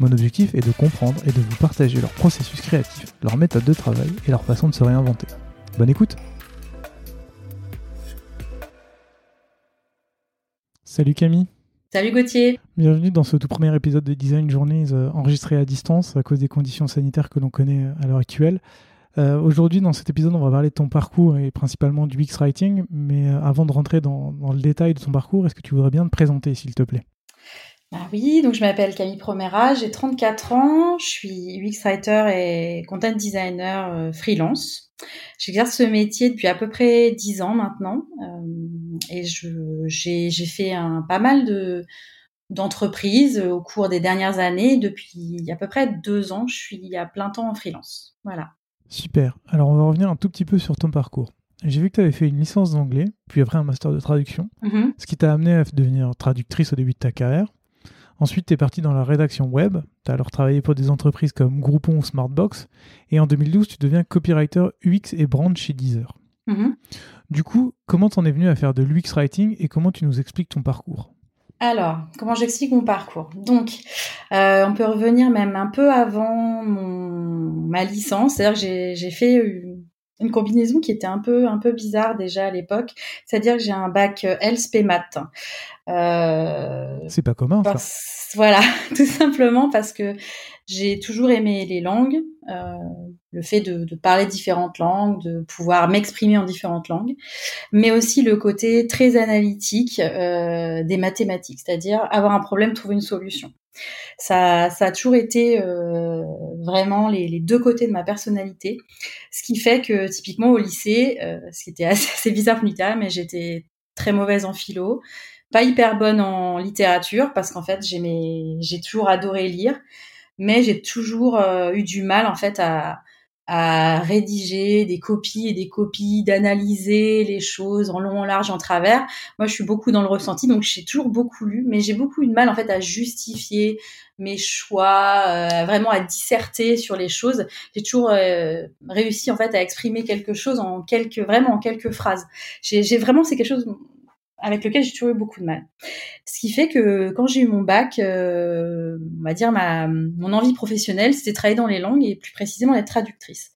Mon objectif est de comprendre et de vous partager leur processus créatif, leur méthode de travail et leur façon de se réinventer. Bonne écoute Salut Camille Salut Gauthier Bienvenue dans ce tout premier épisode de Design Journeys euh, enregistré à distance à cause des conditions sanitaires que l'on connaît à l'heure actuelle. Euh, aujourd'hui, dans cet épisode, on va parler de ton parcours et principalement du UX Writing. Mais euh, avant de rentrer dans, le détail de ton parcours, est-ce que tu voudrais bien te présenter, s'il te plaît? Bah oui, donc je m'appelle Camille Promera, j'ai 34 ans, je suis UX Writer et Content Designer euh, freelance. J'exerce ce métier depuis à peu près 10 ans maintenant et j'ai fait un, pas mal de d'entreprises au cours des dernières années. Depuis à peu près deux ans, je suis à plein temps en freelance. Voilà. Super. Alors on va revenir un tout petit peu sur ton parcours. J'ai vu que tu avais fait une licence d'anglais, puis après un master de traduction, mm-hmm. ce qui t'a amené à devenir traductrice au début de ta carrière. Ensuite, tu es parti dans la rédaction web. Tu as alors travaillé pour des entreprises comme Groupon ou Smartbox. Et en 2012, tu deviens copywriter UX et brand chez Deezer. Mm-hmm. Du coup, comment t'en es venu à faire de l'UX writing et comment tu nous expliques ton parcours? Alors, comment j'explique mon parcours? Donc, euh, on peut revenir même un peu avant ma licence, c'est-à-dire que j'ai fait une, combinaison qui était un peu un peu bizarre déjà à l'époque, c'est-à-dire que j'ai un bac euh, LSP Math. Euh, c'est pas commun, ça. Voilà, tout simplement parce que j'ai toujours aimé les langues, euh, le fait de, de, parler différentes langues, de pouvoir m'exprimer en différentes langues, mais aussi le côté très analytique euh, des mathématiques, c'est-à-dire avoir un problème, trouver une solution. Ça, ça a toujours été euh, vraiment les, les, deux côtés de ma personnalité, ce qui fait que typiquement au lycée, euh, ce qui était assez, assez bizarre pour mais j'étais très mauvaise en philo, pas hyper bonne en littérature parce qu'en fait j'ai toujours adoré lire mais j'ai toujours euh, eu du mal en fait à, à rédiger des copies et des copies, d'analyser les choses en long, en large, en travers. Moi, je suis beaucoup dans le ressenti, donc j'ai toujours beaucoup lu, mais j'ai beaucoup eu de mal en fait à justifier mes choix, euh, vraiment à disserter sur les choses. J'ai toujours euh, réussi en fait à exprimer quelque chose en quelques, vraiment en quelques phrases. J'ai vraiment c'est quelque chose avec lequel j'ai toujours eu beaucoup de mal. Ce qui fait que quand j'ai eu mon bac, euh, on va dire ma mon envie professionnelle, c'était travailler dans les langues et plus précisément être traductrice.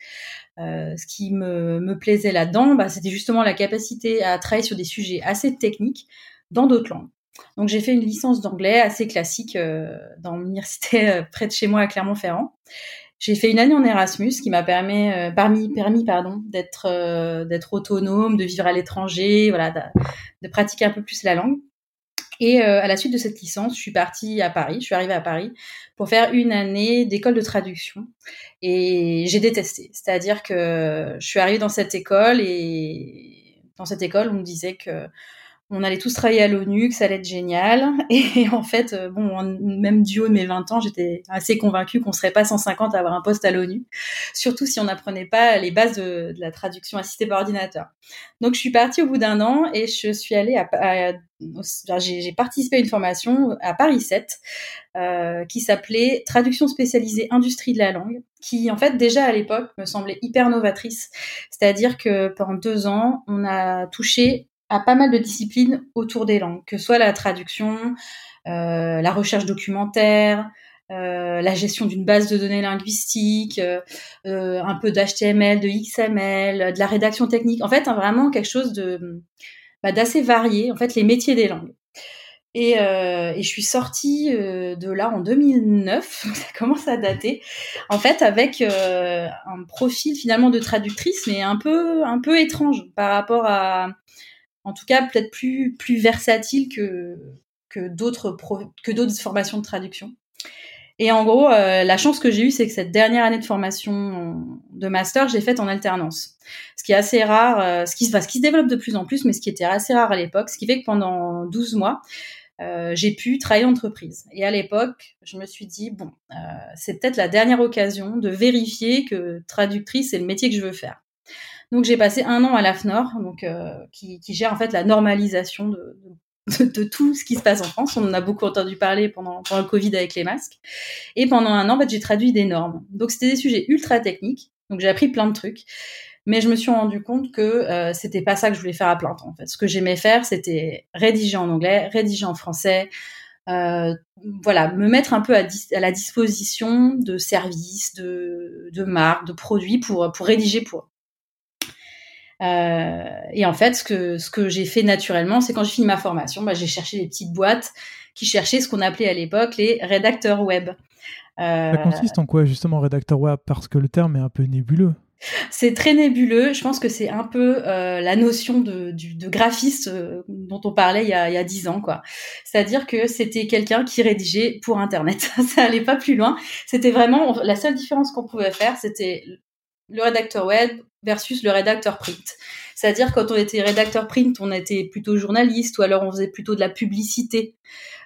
Euh, ce qui me, me plaisait là-dedans, bah, c'était justement la capacité à travailler sur des sujets assez techniques dans d'autres langues. Donc j'ai fait une licence d'anglais assez classique euh, dans l'université euh, près de chez moi à Clermont-Ferrand. J'ai fait une année en Erasmus qui m'a permis, euh, permis, permis pardon, d'être euh, d'être autonome, de vivre à l'étranger, voilà, de, de, pratiquer un peu plus la langue. Et euh, à la suite de cette licence, je suis partie à Paris, je suis arrivée à Paris pour faire une année d'école de traduction. Et j'ai détesté. C'est-à-dire que je suis arrivée dans cette école et dans cette école, on me disait que on allait tous travailler à l'ONU, que ça allait être génial. Et en fait, euh, bon, même du haut de mes 20 ans, j'étais assez convaincue qu'on serait pas 150 à avoir un poste à l'ONU, surtout si on n'apprenait pas les bases de, la traduction assistée par ordinateur. Donc, je suis partie au bout d'un an et je suis allée à, j'ai participé à une formation à Paris 7 euh, qui s'appelait Traduction spécialisée industrie de la langue, qui en fait déjà à l'époque me semblait hyper novatrice. C'est-à-dire que pendant deux ans, on a touché à pas mal de disciplines autour des langues, que soit la traduction, euh, la recherche documentaire, euh, la gestion d'une base de données linguistiques, euh, un peu d'HTML, de XML, de la rédaction technique. En fait, hein, vraiment quelque chose de bah, d'assez varié. En fait, les métiers des langues. Et, je suis sortie de là en 2009, ça commence à dater, en fait avec un profil finalement de traductrice, mais un peu un peu étrange par rapport à, en tout cas peut-être plus plus versatile que que d'autres que d'autres formations de traduction. Et en gros, euh, la chance que j'ai eue, c'est que cette dernière année de formation de master, j'ai faite en alternance. Ce qui est assez rare, euh, ce, qui, ce qui se développe de plus en plus, mais ce qui était assez rare à l'époque, ce qui fait que pendant 12 mois, euh, j'ai pu travailler en entreprise. Et à l'époque, je me suis dit, bon, c'est peut-être la dernière occasion de vérifier que traductrice, c'est le métier que je veux faire. Donc j'ai passé un an à l'AFNOR, donc euh, qui, qui, gère en fait la normalisation de, de, de, tout ce qui se passe en France. On en a beaucoup entendu parler pendant, pendant le Covid avec les masques. Et pendant un an, en fait, j'ai traduit des normes. Donc c'était des sujets ultra techniques. Donc j'ai appris plein de trucs mais je me suis rendu compte que euh, c'était pas ça que je voulais faire à plein temps. En fait, ce que j'aimais faire, c'était rédiger en anglais, rédiger en français, euh, voilà, me mettre un peu à, à la disposition de services, de, de, marques, de produits pour pour rédiger pour. Euh, et en fait, ce que ce que j'ai fait naturellement, c'est quand j'ai fini ma formation, bah, j'ai cherché des petites boîtes qui cherchaient ce qu'on appelait à l'époque les rédacteurs web. Euh, ça consiste en quoi justement rédacteur web? Parce que le terme est un peu nébuleux. C'est très nébuleux. Je pense que c'est un peu euh, la notion de, de graphiste euh, dont on parlait il y a, il y a 10 ans, quoi. C'est-à-dire que c'était quelqu'un qui rédigeait pour Internet. Ça allait pas plus loin. C'était vraiment la seule différence qu'on pouvait faire, c'était le rédacteur web versus le rédacteur print. C'est-à-dire quand on était rédacteur print, on était plutôt journaliste ou alors on faisait plutôt de la publicité.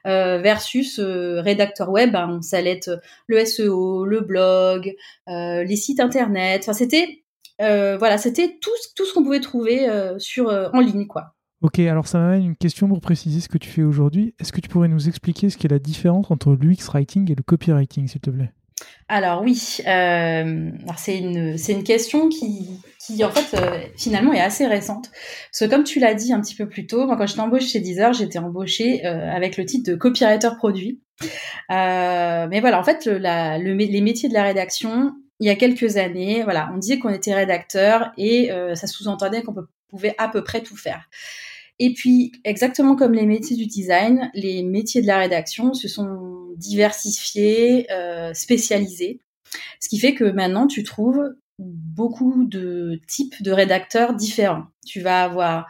Euh, versus euh, rédacteur web, ben, ça allait être le SEO, le blog, euh, les sites internet. Enfin, c'était voilà, c'était tout, tout ce qu'on pouvait trouver sur en ligne, quoi. Ok, alors ça m'amène une question pour préciser ce que tu fais aujourd'hui. Est-ce que tu pourrais nous expliquer ce qu'est la différence entre l'UX writing et le copywriting, s'il te plaît? Alors oui, euh, c'est une une question qui qui en fait euh, finalement est assez récente parce que comme tu l'as dit un petit peu plus tôt, moi quand j'étais embauchée chez Deezer, j'étais embauchée euh, avec le titre de copywriter produit. Euh, mais voilà, en fait le, la, le, les métiers de la rédaction, il y a quelques années, voilà, on disait qu'on était rédacteur et ça sous-entendait qu'on pouvait à peu près tout faire. Et puis, exactement comme les métiers du design, les métiers de la rédaction se sont diversifiés, euh, spécialisés. Ce qui fait que maintenant, tu trouves beaucoup de types de rédacteurs différents. Tu vas avoir,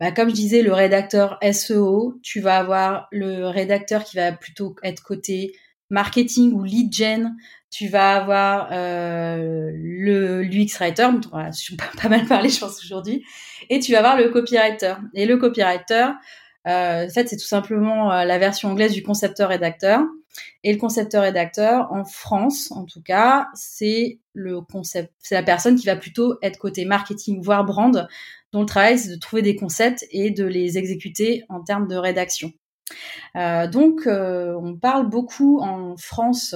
bah, comme je disais, le rédacteur SEO, tu vas avoir le rédacteur qui va plutôt être côté marketing ou lead gen, tu vas avoir euh, le l'UX writer, dont on va pas mal parler, je pense aujourd'hui, et tu vas avoir le copywriter. Et le copywriter, euh, en fait, c'est tout simplement euh, la version anglaise du concepteur-rédacteur. Et le concepteur-rédacteur, en France, en tout cas, c'est le concept, c'est la personne qui va plutôt être côté marketing, voire brand, dont le travail c'est de trouver des concepts et de les exécuter en termes de rédaction. Euh, donc, euh, on parle beaucoup en France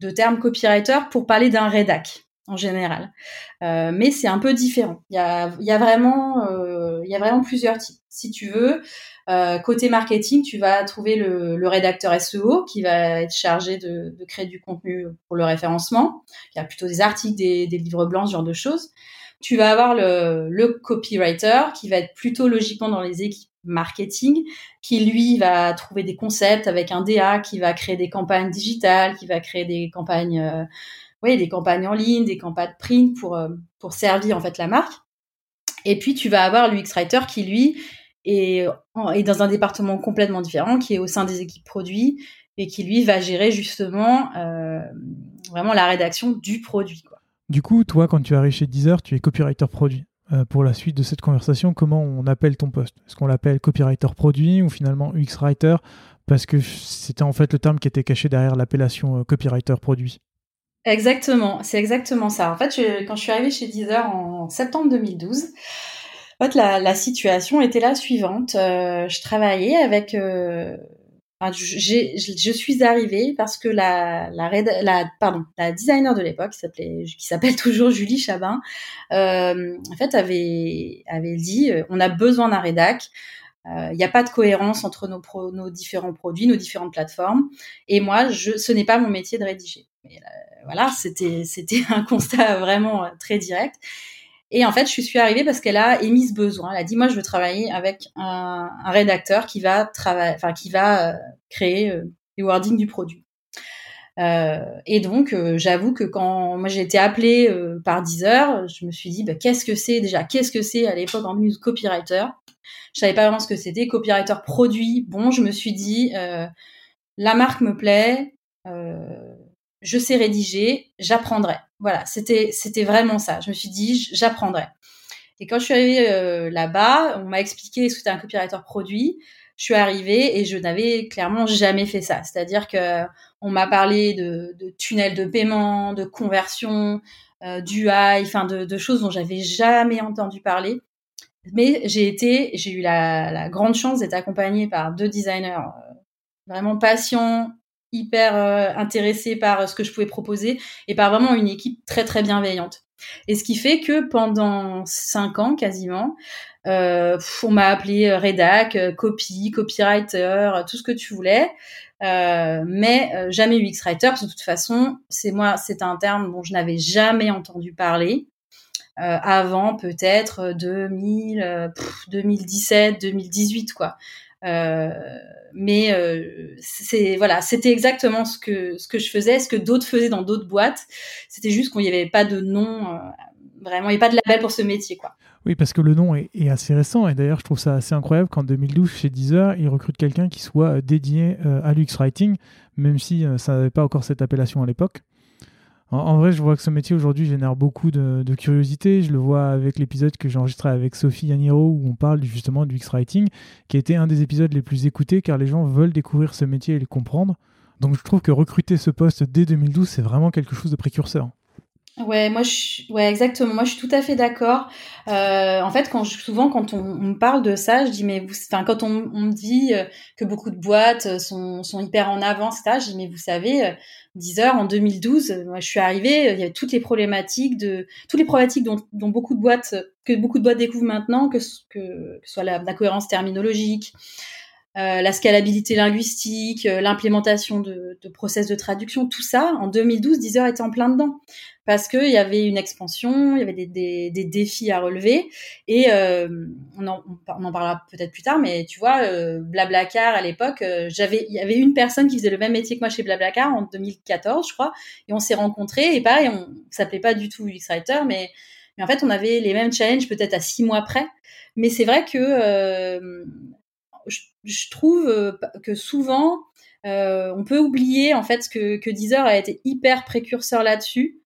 de termes copywriter pour parler d'un rédac en général. Euh, mais c'est un peu différent. Il y a, y a vraiment, euh, y a vraiment plusieurs types. Si tu veux, euh, côté marketing, tu vas trouver le, le, rédacteur SEO qui va être chargé de, de, créer du contenu pour le référencement. Il y a plutôt des articles, des, des livres blancs, ce genre de choses. Tu vas avoir le, le copywriter qui va être plutôt logiquement dans les équipes marketing, qui lui va trouver des concepts avec un DA, qui va créer des campagnes digitales, qui va créer des campagnes, euh, oui, des campagnes en ligne, des campagnes print pour euh, pour servir en fait la marque. Et puis tu vas avoir l'UX writer qui lui est, dans un département complètement différent, qui est au sein des équipes produits et qui lui va gérer justement euh, vraiment la rédaction du produit. Du coup, toi, quand tu arrives chez Deezer, tu es copywriter produit. Euh, pour la suite de cette conversation, comment on appelle ton poste? Est-ce qu'on l'appelle copywriter produit ou finalement UX writer Parce que c'était en fait le terme qui était caché derrière l'appellation euh, copywriter produit. Exactement, c'est exactement ça. En fait, quand je suis arrivée chez Deezer en septembre 2012, en fait, la, situation était la suivante. Euh, je travaillais avec je suis arrivée parce que la, la, pardon, la designer de l'époque, qui s'appelle toujours Julie Chabin, euh, en fait, avait, avait dit, euh, on a besoin d'un rédac. Euh, il n'y a pas de cohérence entre nos, pro, nos différents produits, nos différentes plateformes. Et moi, je, ce n'est pas mon métier de rédiger. Mais, voilà, c'était, c'était un constat vraiment très direct. Et en fait, je suis arrivée parce qu'elle a émis ce besoin. Elle a dit, moi, je veux travailler avec un, rédacteur qui va travailler, enfin, qui va euh, créer euh, les wordings du produit. Euh, et donc, euh, j'avoue que quand moi j'ai été appelée par Deezer, je me suis dit, bah, qu'est-ce que c'est déjà? Qu'est-ce que c'est à l'époque en news copywriter? Je savais pas vraiment ce que c'était. Copywriter produit. Bon, je me suis dit, la marque me plaît. Je sais rédiger, j'apprendrai. Voilà, c'était c'était vraiment ça. Je me suis dit, j'apprendrai. Et quand je suis arrivée euh, là-bas, on m'a expliqué ce que c'était un copywriter produit. Je suis arrivée et je n'avais clairement jamais fait ça. C'est-à-dire que on m'a parlé de, de tunnels de paiement, de conversion, euh, du high, enfin de, de, choses dont j'avais jamais entendu parler. Mais j'ai été, j'ai eu la, la, grande chance d'être accompagnée par deux designers euh, vraiment patients, hyper euh, intéressé par euh, ce que je pouvais proposer et par vraiment une équipe très très bienveillante. Et ce qui fait que pendant cinq ans quasiment, euh, on m'a appelé rédac, copy, copywriter, tout ce que tu voulais, mais jamais UX writer. Parce que de toute façon, c'est moi, c'est un terme dont je n'avais jamais entendu parler. Avant peut-être 2000, 2017, 2018 quoi. Euh, mais euh, c'est voilà, c'était exactement ce que ce que je faisais, ce que d'autres faisaient dans d'autres boîtes. C'était juste qu'il n'y avait pas de nom, euh, vraiment, il n'y avait pas de label pour ce métier, quoi. Oui, parce que le nom est, assez récent et d'ailleurs, je trouve ça assez incroyable qu'en 2012, chez Deezer, ils recrutent quelqu'un qui soit dédié à l'UX Writing, même si ça n'avait pas encore cette appellation à l'époque. En, vrai, je vois que ce métier aujourd'hui génère beaucoup de, curiosité. Je le vois avec l'épisode que j'ai enregistré avec Sophie Yaniro où on parle justement du X-Writing, qui a été un des épisodes les plus écoutés car les gens veulent découvrir ce métier et le comprendre. Donc je trouve que recruter ce poste dès 2012, c'est vraiment quelque chose de précurseur. Ouais, moi, ouais, exactement. Moi, je suis tout à fait d'accord. Euh, en fait, souvent, quand on, me parle de ça, je dis, mais quand on, me dit euh, que beaucoup de boîtes euh, sont, hyper en avance, etc., je dis, mais vous savez, 10 heures. En 2012, moi, je suis arrivée, il y avait toutes les problématiques de, toutes les problématiques dont, dont beaucoup de boîtes, que beaucoup de boîtes découvrent maintenant, que, que, que soit la, la cohérence terminologique, euh, la scalabilité linguistique, euh, l'implémentation de, de, process de traduction, tout ça, en 2012, Deezer était en plein dedans. Parce qu'il y avait une expansion, il y avait des, des, des défis à relever. Et euh, on, en, on, en, parlera peut-être plus tard, mais tu vois, euh, Blablacar, à l'époque, j'avais, il y avait une personne qui faisait le même métier que moi chez Blablacar en 2014, je crois. Et on s'est rencontrés, et pareil, on s'appelait pas du tout UX Writer, mais, mais en fait, on avait les mêmes challenges peut-être à six mois près. Mais c'est vrai que je, trouve euh, que souvent, euh, on peut oublier en fait que, que Deezer a été hyper précurseur là-dessus.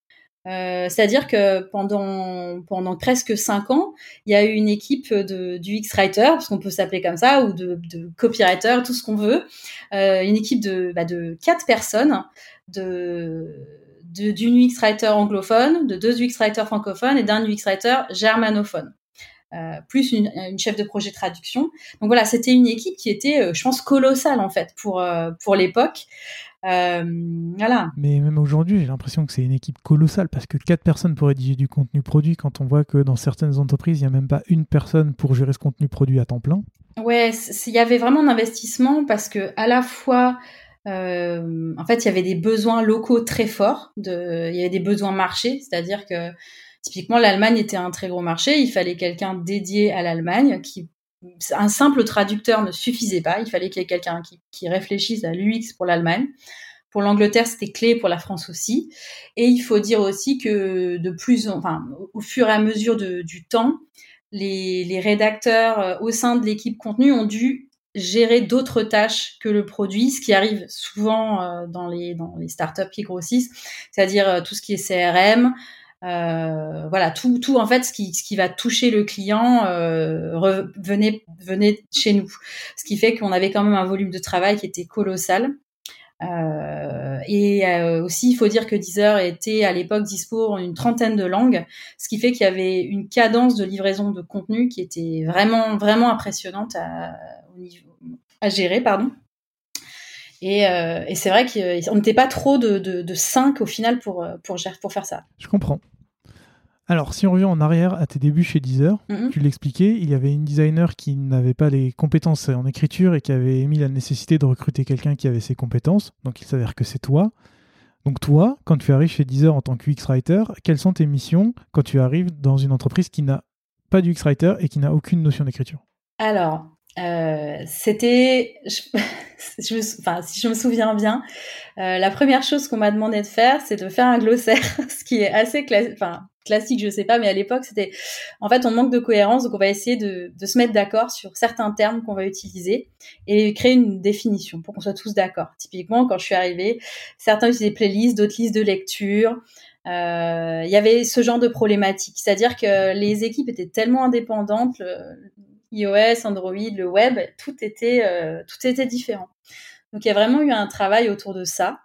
Euh, C'est-à-dire que pendant pendant presque cinq ans, il y a eu une équipe de du X-writer, parce qu'on peut s'appeler comme ça, ou de, de copywriter, tout ce qu'on veut, une équipe de bah, de quatre personnes, de d'une UX-writer anglophone, de deux UX-writers francophones et d'un UX-writer germanophone. Euh, plus une, chef de projet traduction. Donc voilà, c'était une équipe qui était, euh, je pense, colossale en fait pour euh, pour l'époque. voilà. Mais même aujourd'hui, j'ai l'impression que c'est une équipe colossale parce que quatre personnes pour rédiger du contenu produit, quand on voit que dans certaines entreprises, il n'y a même pas une personne pour gérer ce contenu produit à temps plein. Ouais, il y avait vraiment un investissement parce que à la fois en fait, il y avait des besoins locaux très forts, de, il y avait des besoins marchés, c'est-à-dire que Typiquement, l'Allemagne était un très gros marché. Il fallait quelqu'un dédié à l'Allemagne qui un simple traducteur ne suffisait pas. Il fallait qu'il y ait quelqu'un qui, réfléchisse à l'UX pour l'Allemagne. Pour l'Angleterre, c'était clé pour la France aussi. Et il faut dire aussi que de plus, enfin, au fur et à mesure de, du temps, les, les, rédacteurs euh, au sein de l'équipe contenu ont dû gérer d'autres tâches que le produit, ce qui arrive souvent euh, dans les dans les startups qui grossissent, c'est-à-dire euh, tout ce qui est CRM, euh, voilà, tout, tout en fait, ce qui, ce qui va toucher le client, euh, venez, venez chez nous. Ce qui fait qu'on avait quand même un volume de travail qui était colossal. Euh, et euh, aussi, il faut dire que Deezer était à l'époque dispo en une trentaine de langues, ce qui fait qu'il y avait une cadence de livraison de contenu qui était vraiment, vraiment impressionnante à, à gérer, pardon. Et, euh, et c'est vrai qu'on n'était pas trop de, de, de 5 au final pour, pour, pour faire ça. Je comprends. Alors, si on revient en arrière à tes débuts chez Deezer, mm-hmm. tu l'expliquais, il y avait une designer qui n'avait pas les compétences en écriture et qui avait émis la nécessité de recruter quelqu'un qui avait ces compétences. Donc, il s'avère que c'est toi. Donc toi, quand tu arrives chez Deezer en tant que UX Writer, quelles sont tes missions quand tu arrives dans une entreprise qui n'a pas du UX Writer et qui n'a aucune notion d'écriture? Alors, euh, c'était, je, enfin, si je me souviens bien, euh, la première chose qu'on m'a demandé de faire, c'est de faire un glossaire, ce qui est assez enfin, classique, je sais pas, mais à l'époque, c'était, en fait, on manque de cohérence, donc on va essayer de, de se mettre d'accord sur certains termes qu'on va utiliser et créer une définition pour qu'on soit tous d'accord. Typiquement, quand je suis arrivée, certains utilisaient playlists, d'autres listes de lecture. Euh, il y avait ce genre de problématique, c'est-à-dire que les équipes étaient tellement indépendantes, iOS, Android, le web, tout était, euh, tout était différent. Donc il y a vraiment eu un travail autour de ça.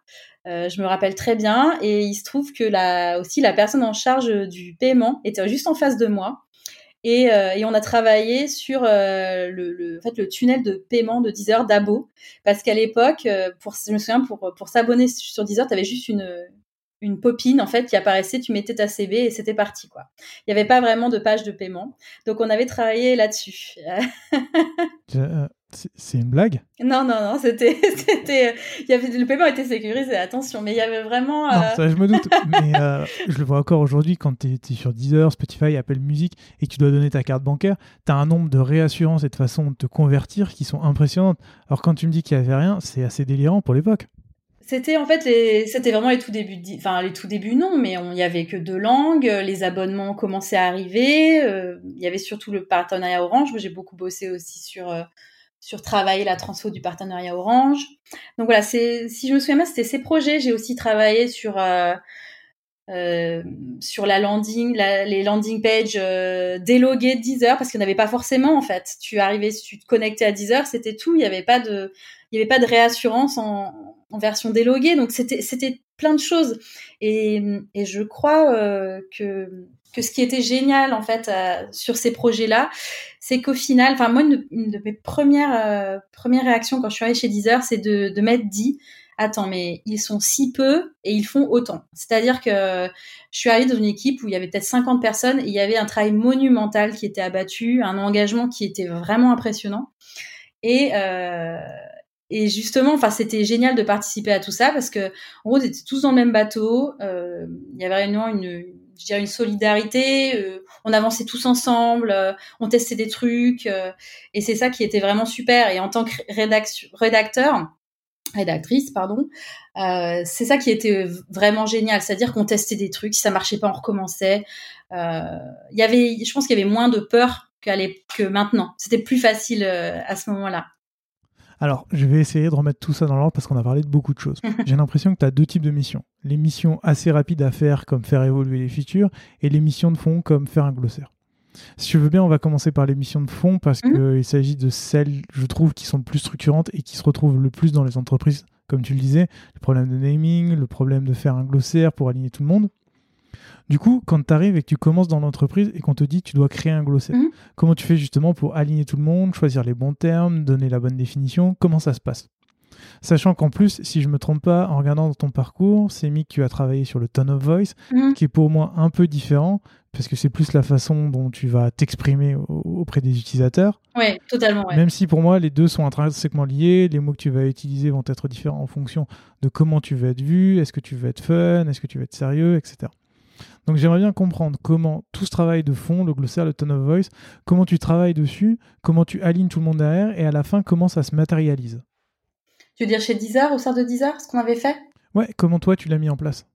Euh, je me rappelle très bien et il se trouve que la, aussi la personne en charge du paiement était juste en face de moi. Et, euh, on a travaillé sur le, le, en fait, le tunnel de paiement de Deezer d'Abo. Parce qu'à l'époque, pour, je me souviens, pour s'abonner sur Deezer, tu avais juste une, une popine en fait qui apparaissait, tu mettais ta CV et c'était parti quoi. Il n'y avait pas vraiment de page de paiement, donc on avait travaillé là-dessus. Euh, c'est une blague? Non non non, c'était c'était il y avait le paiement était sécurisé, attention, mais il y avait vraiment. Non, euh, ça je me doute, mais euh, je le vois encore aujourd'hui quand tu es, sur Deezer, Spotify, Apple Music et que tu dois donner ta carte bancaire, tu as un nombre de réassurances et de façons de te convertir qui sont impressionnantes. Alors quand tu me dis qu'il n'y avait rien, c'est assez délirant pour l'époque. C'était en fait les, c'était vraiment les tout débuts, enfin les tout débuts non, mais il y avait que deux langues, les abonnements commençaient à arriver, euh, il y avait surtout le partenariat Orange. J'ai beaucoup bossé aussi sur euh, sur travailler la transfo du partenariat Orange. Donc voilà, c'est si je me souviens bien, c'était ces projets. J'ai aussi travaillé sur euh, euh sur la landing, les landing pages euh, déloguées de Deezer parce qu'il n'y avait pas forcément en fait. Tu arrivais, tu te connectais à Deezer, c'était tout. Il n'y avait pas de, il y avait pas de réassurance en, version déloguée. Donc c'était c'était plein de choses. Et, et je crois euh, que que ce qui était génial en fait euh, sur ces projets-là, c'est qu'au final, enfin moi une, de mes premières euh, premières réactions quand je suis arrivée chez Deezer, c'est de de m'être dit attends mais ils sont si peu et ils font autant. C'est-à-dire que je suis arrivée dans une équipe où il y avait peut-être 50 personnes et il y avait un travail monumental qui était abattu, un engagement qui était vraiment impressionnant. Et, euh, et justement, enfin, c'était génial de participer à tout ça parce que, en gros, on était tous dans le même bateau. Euh, il y avait réellement une, je dirais, une solidarité. Euh, on avançait tous ensemble, euh, on testait des trucs, euh, et c'est ça qui était vraiment super. Et en tant que rédacteur, rédactrice, pardon, c'est ça qui était vraiment génial. C'est-à-dire qu'on testait des trucs, si ça marchait pas, on recommençait. Il y avait, je pense qu'il y avait moins de peur que maintenant. C'était plus facile à ce moment-là. Alors, je vais essayer de remettre tout ça dans l'ordre parce qu'on a parlé de beaucoup de choses. J'ai l'impression que tu as deux types de missions. Les missions assez rapides à faire, comme faire évoluer les features, et les missions de fond, comme faire un glossaire. Si tu veux bien, on va commencer par les missions de fond parce mhm. qu'il s'agit de celles, je trouve, qui sont plus structurantes et qui se retrouvent le plus dans les entreprises, comme tu le disais. Le problème de naming, le problème de faire un glossaire pour aligner tout le monde. Du coup, quand tu arrives et que tu commences dans l'entreprise et qu'on te dit tu dois créer un glossaire, mhm. comment tu fais justement pour aligner tout le monde, choisir les bons termes, donner la bonne définition? Comment ça se passe? Sachant qu'en plus, si je me trompe pas, en regardant ton parcours, c'est mis que tu as travaillé sur le tone of voice, mhm. qui est pour moi un peu différent, parce que c'est plus la façon dont tu vas t'exprimer auprès des utilisateurs. Oui, totalement. Même si pour moi, les deux sont intrinsèquement liés, les mots que tu vas utiliser vont être différents en fonction de comment tu veux être vu, est-ce que tu veux être fun, est-ce que tu veux être sérieux, etc. Donc j'aimerais bien comprendre comment tout ce travail de fond, le glossaire, le tone of voice, comment tu travailles dessus, comment tu alignes tout le monde derrière et à la fin comment ça se matérialise. Tu veux dire chez Deezer, au sein de Deezer, ce qu'on avait fait? Ouais, comment toi tu l'as mis en place?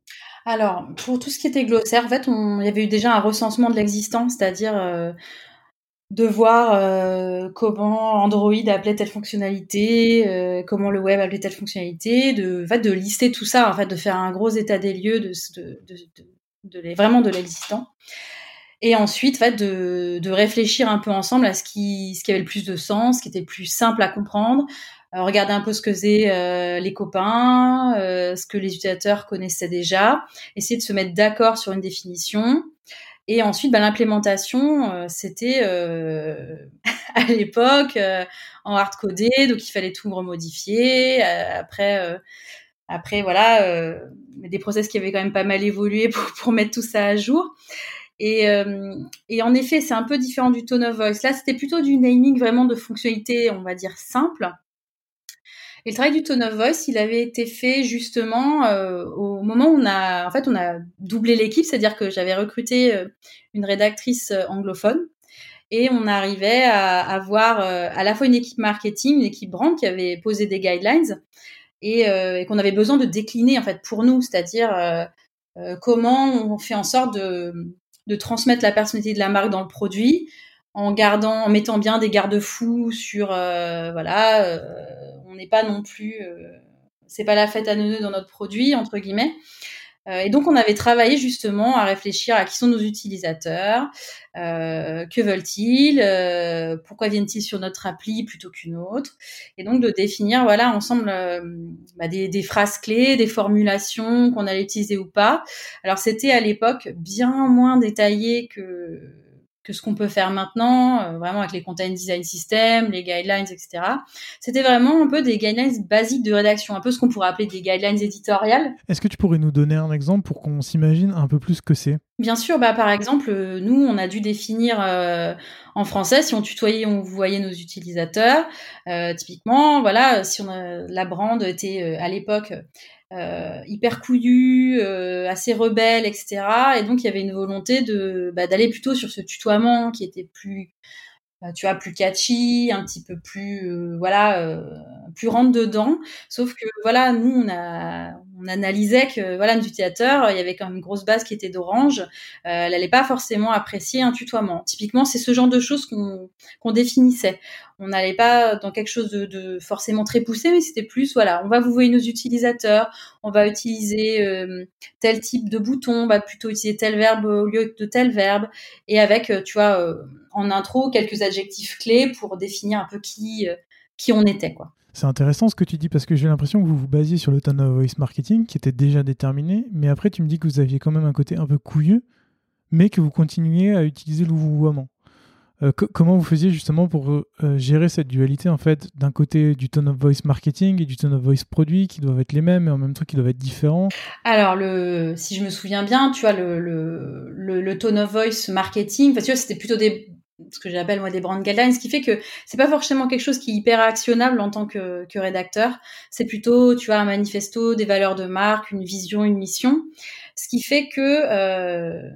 Alors, pour tout ce qui était glossaire, en fait, il y avait eu déjà un recensement de l'existant, c'est-à-dire euh, de voir euh, comment Android appelait telle fonctionnalité, euh, comment le web appelait telle fonctionnalité, de, en de lister tout ça, en fait, de faire un gros état des lieux de, de, de de vraiment de l'existant. Et ensuite, fait, de, de, réfléchir un peu ensemble à ce qui, ce qui avait le plus de sens, ce qui était le plus simple à comprendre, euh, regarder un peu ce que faisaient euh, les copains, euh, ce que les utilisateurs connaissaient déjà, essayer de se mettre d'accord sur une définition. Et ensuite, bah, l'implémentation, c'était à l'époque en hard codé, donc il fallait tout remodifier. après, après, voilà, euh, des process qui avaient quand même pas mal évolué pour, mettre tout ça à jour. Et, euh, et en effet, c'est un peu différent du tone of voice. Là, c'était plutôt du naming vraiment de fonctionnalités, on va dire, simples. Et le travail du tone of voice, il avait été fait justement euh, au moment où on a, en fait, on a doublé l'équipe, c'est-à-dire que j'avais recruté euh, une rédactrice anglophone et on arrivait à avoir à la fois une équipe marketing, une équipe brand qui avait posé des guidelines et, et qu'on avait besoin de décliner en fait pour nous, c'est-à-dire comment on fait en sorte de, de transmettre la personnalité de la marque dans le produit en gardant, en mettant bien des garde-fous sur, voilà on n'est pas non plus, euh, c'est pas la fête à neuneux dans notre produit entre guillemets. Euh, et donc on avait travaillé justement à réfléchir à qui sont nos utilisateurs, euh, que veulent-ils, pourquoi viennent-ils sur notre appli plutôt qu'une autre, et donc de définir voilà ensemble bah, des, des, phrases clés, des formulations qu'on allait utiliser ou pas. Alors c'était à l'époque bien moins détaillé que que ce qu'on peut faire maintenant, euh, vraiment avec les content design system, les guidelines, etc. C'était vraiment un peu des guidelines basiques de rédaction, un peu ce qu'on pourrait appeler des guidelines éditoriales. Est-ce que tu pourrais nous donner un exemple pour qu'on s'imagine un peu plus ce que c'est? Bien sûr, bah par exemple, euh, nous, on a dû définir euh, en français si on tutoyait, on voyait nos utilisateurs. typiquement, voilà, si on a, la brand était à l'époque euh, hyper couillu, euh, assez rebelle, etc. Et donc il y avait une volonté de bah, d'aller plutôt sur ce tutoiement qui était plus bah, tu vois plus catchy un petit peu plus euh, voilà euh, plus rentre dedans sauf que voilà nous on a on analysait que voilà notre utilisateur il y avait quand même une grosse base qui était d'orange euh, elle allait pas forcément apprécier un tutoiement typiquement c'est ce genre de choses qu'on qu'on définissait on n'allait pas dans quelque chose de, de, forcément très poussé mais c'était plus voilà on va vous voir nos utilisateurs on va utiliser tel type de bouton on va plutôt utiliser tel verbe au lieu de tel verbe et avec tu vois en intro quelques adjectifs clés pour définir un peu qui, euh, qui on était. quoi. C'est intéressant ce que tu dis parce que j'ai l'impression que vous vous basiez sur le tone of voice marketing qui était déjà déterminé, mais après tu me dis que vous aviez quand même un côté un peu couilleux, mais que vous continuiez à utiliser le. Euh, comment vous faisiez justement pour euh, gérer cette dualité en fait d'un côté du tone of voice marketing et du tone of voice produit qui doivent être les mêmes mais en même temps qui doivent être différents? Alors si je me souviens bien, tu vois le, le, tone of voice marketing, tu vois c'était plutôt des ce que j'appelle moi des brand guidelines, ce qui fait que c'est pas forcément quelque chose qui est hyper actionnable en tant que, que rédacteur. C'est plutôt, tu vois, un manifesto, des valeurs de marque, une vision, une mission. Ce qui fait que, euh,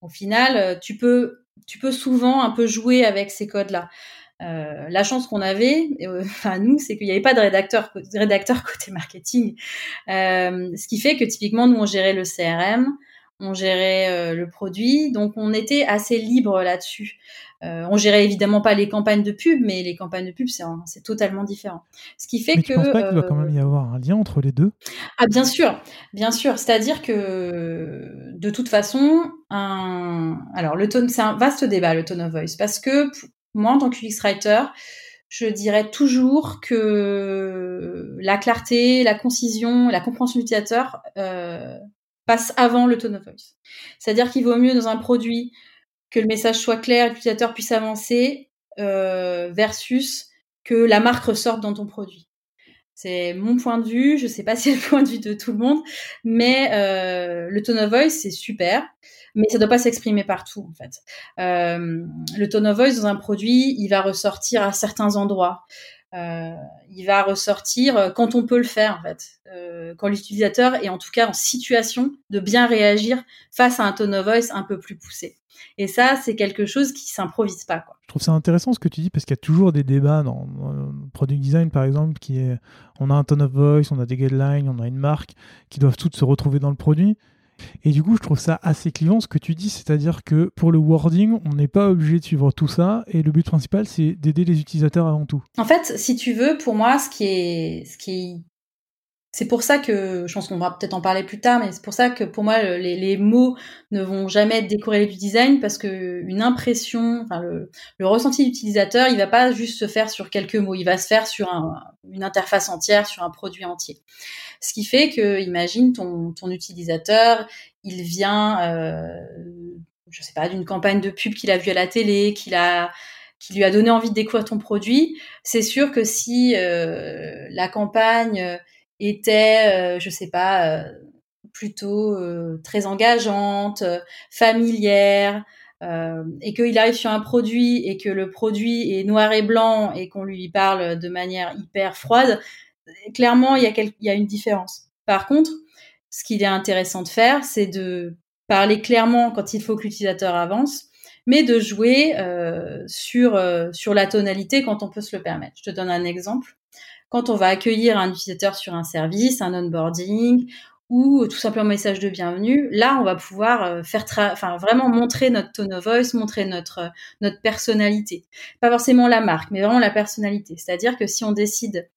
au final, tu peux, tu peux souvent un peu jouer avec ces codes-là. Euh, la chance qu'on avait, euh, enfin nous, c'est qu'il n'y avait pas de rédacteur, rédacteur côté marketing, euh, ce qui fait que typiquement nous on gérait le CRM, on gérait euh, le produit, donc on était assez libre là-dessus. Euh, on gérait évidemment pas les campagnes de pub, mais les campagnes de pub, c'est totalement différent. Ce qui fait que. Pas qu'il doit quand même y avoir un lien entre les deux? Ah bien sûr, bien sûr. C'est-à-dire que de toute façon, un... alors le tone, c'est un vaste débat le tone of voice, parce que moi en tant que UX writer, je dirais toujours que la clarté, la concision, la compréhension utilisateur euh, passe avant le tone of voice. C'est-à-dire qu'il vaut mieux dans un produit que le message soit clair que l'utilisateur puisse avancer euh, versus que la marque ressorte dans ton produit. C'est mon point de vue, je sais pas si c'est le point de vue de tout le monde, mais euh, le tone of voice c'est super, mais ça doit pas s'exprimer partout en fait. Euh, le tone of voice dans un produit, il va ressortir à certains endroits. Euh, il va ressortir euh, quand on peut le faire en fait, euh, quand l'utilisateur est en tout cas en situation de bien réagir face à un tone of voice un peu plus poussé. Et ça, c'est quelque chose qui s'improvise pas. Je trouve ça intéressant ce que tu dis parce qu'il y a toujours des débats dans, dans, product design par exemple qui est, on a un tone of voice, on a des guidelines, on a une marque qui doivent toutes se retrouver dans le produit. Et du coup, je trouve ça assez clivant ce que tu dis, c'est-à-dire que pour le wording, on n'est pas obligé de suivre tout ça, et le but principal, c'est d'aider les utilisateurs avant tout. En fait, si tu veux, pour moi, ce qui est, ce qui c'est pour ça que, je pense qu'on va peut-être en parler plus tard, mais c'est pour ça que pour moi, les, mots ne vont jamais être décorrélés du design parce que une impression, enfin le, ressenti d'utilisateur, il va pas juste se faire sur quelques mots, il va se faire sur un, une interface entière, sur un produit entier. Ce qui fait que, imagine ton, ton utilisateur, il vient, euh, je sais pas, d'une campagne de pub qu'il a vue à la télé, qu'il a qui lui a donné envie de découvrir ton produit, c'est sûr que si euh, la campagne était, euh, je sais pas, euh, plutôt euh, très engageante, familière, et qu'il arrive sur un produit et que le produit est noir et blanc et qu'on lui parle de manière hyper froide, clairement, il y, a une différence. Par contre, ce qu'il est intéressant de faire, c'est de parler clairement quand il faut que l'utilisateur avance, mais de jouer sur la tonalité quand on peut se le permettre. Je te donne un exemple. Quand on va accueillir un utilisateur sur un service, un onboarding ou tout simplement un message de bienvenue, là, on va pouvoir euh, faire, enfin, vraiment montrer notre tone of voice, montrer notre, notre personnalité. Pas forcément la marque, mais vraiment la personnalité. C'est-à-dire que si on décide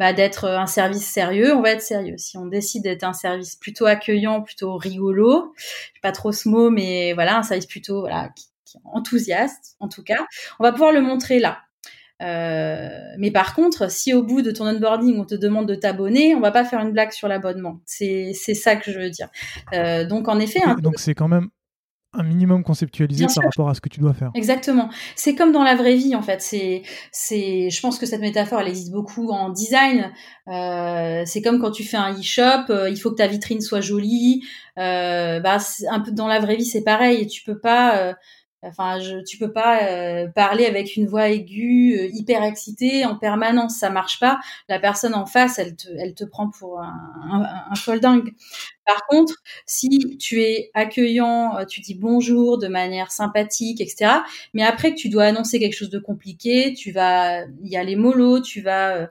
bah, d'être un service sérieux, on va être sérieux. Si on décide d'être un service plutôt accueillant, plutôt rigolo, pas trop ce mot, mais voilà, un service plutôt voilà, enthousiaste, en tout cas, on va pouvoir le montrer là. Euh, mais par contre, si au bout de ton onboarding, on te demande de t'abonner, on va pas faire une blague sur l'abonnement. C'est ça que je veux dire. Euh, donc en effet, donc c'est quand même un minimum conceptualisé par rapport à ce que tu dois faire. Exactement. C'est comme dans la vraie vie en fait. C'est, c'est, je pense que cette métaphore elle existe beaucoup en design. Euh, c'est comme quand tu fais un e-shop, euh, il faut que ta vitrine soit jolie. Euh, bah, un peu dans la vraie vie c'est pareil. Tu peux pas euh, Enfin, je, tu peux pas euh, parler avec une voix aiguë, euh, hyper excitée en permanence, ça marche pas. La personne en face, elle te, elle te prend pour un, un, dingue. Par contre, si tu es accueillant, euh, tu dis bonjour de manière sympathique, etc. Mais après que tu dois annoncer quelque chose de compliqué, tu vas y aller mollo, tu vas euh,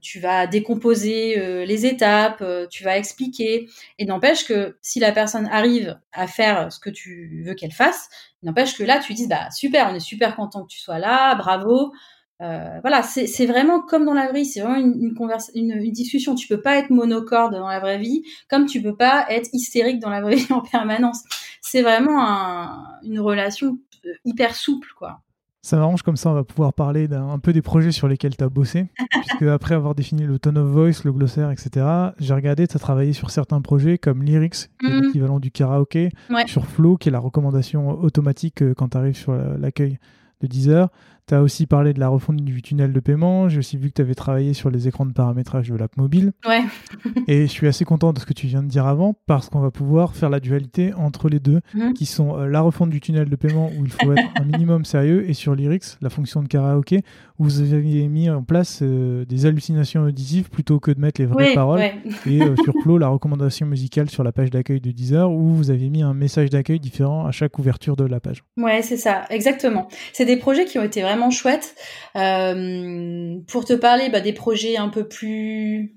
tu vas décomposer euh, les étapes, euh, tu vas expliquer. Et n'empêche que si la personne arrive à faire ce que tu veux qu'elle fasse, n'empêche que là, tu dis, bah super, on est super content que tu sois là, bravo. voilà, c'est vraiment comme dans la vraie vie, c'est vraiment une, une, une, discussion. Tu peux pas être monocorde dans la vraie vie, comme tu peux pas être hystérique dans la vraie vie en permanence. C'est vraiment une relation hyper souple, quoi. Ça m'arrange comme ça, on va pouvoir parler d'un peu des projets sur lesquels tu as bossé. puisque après avoir défini le tone of voice, le glossaire, etc., j'ai regardé, tu as travaillé sur certains projets comme Lyrics, qui est mhm. l'équivalent du karaoké, sur Flow, qui est la recommandation automatique euh, quand tu arrives sur l'accueil de Deezer. Tu as aussi parlé de la refonte du tunnel de paiement. J'ai aussi vu que tu avais travaillé sur les écrans de paramétrage de l'app mobile. Ouais. et je suis assez content de ce que tu viens de dire avant parce qu'on va pouvoir faire la dualité entre les deux, mhm. qui sont euh, la refonte du tunnel de paiement où il faut être un minimum sérieux et sur Lyrics, la fonction de karaoké, où vous avez mis en place euh, des hallucinations auditives plutôt que de mettre les vraies paroles. Et euh, sur Flow, la recommandation musicale sur la page d'accueil de Deezer où vous avez mis un message d'accueil différent à chaque ouverture de la page. Ouais, c'est ça, exactement. C'est des projets qui ont été vraiment chouette. Euh, pour te parler bah, des projets un peu plus,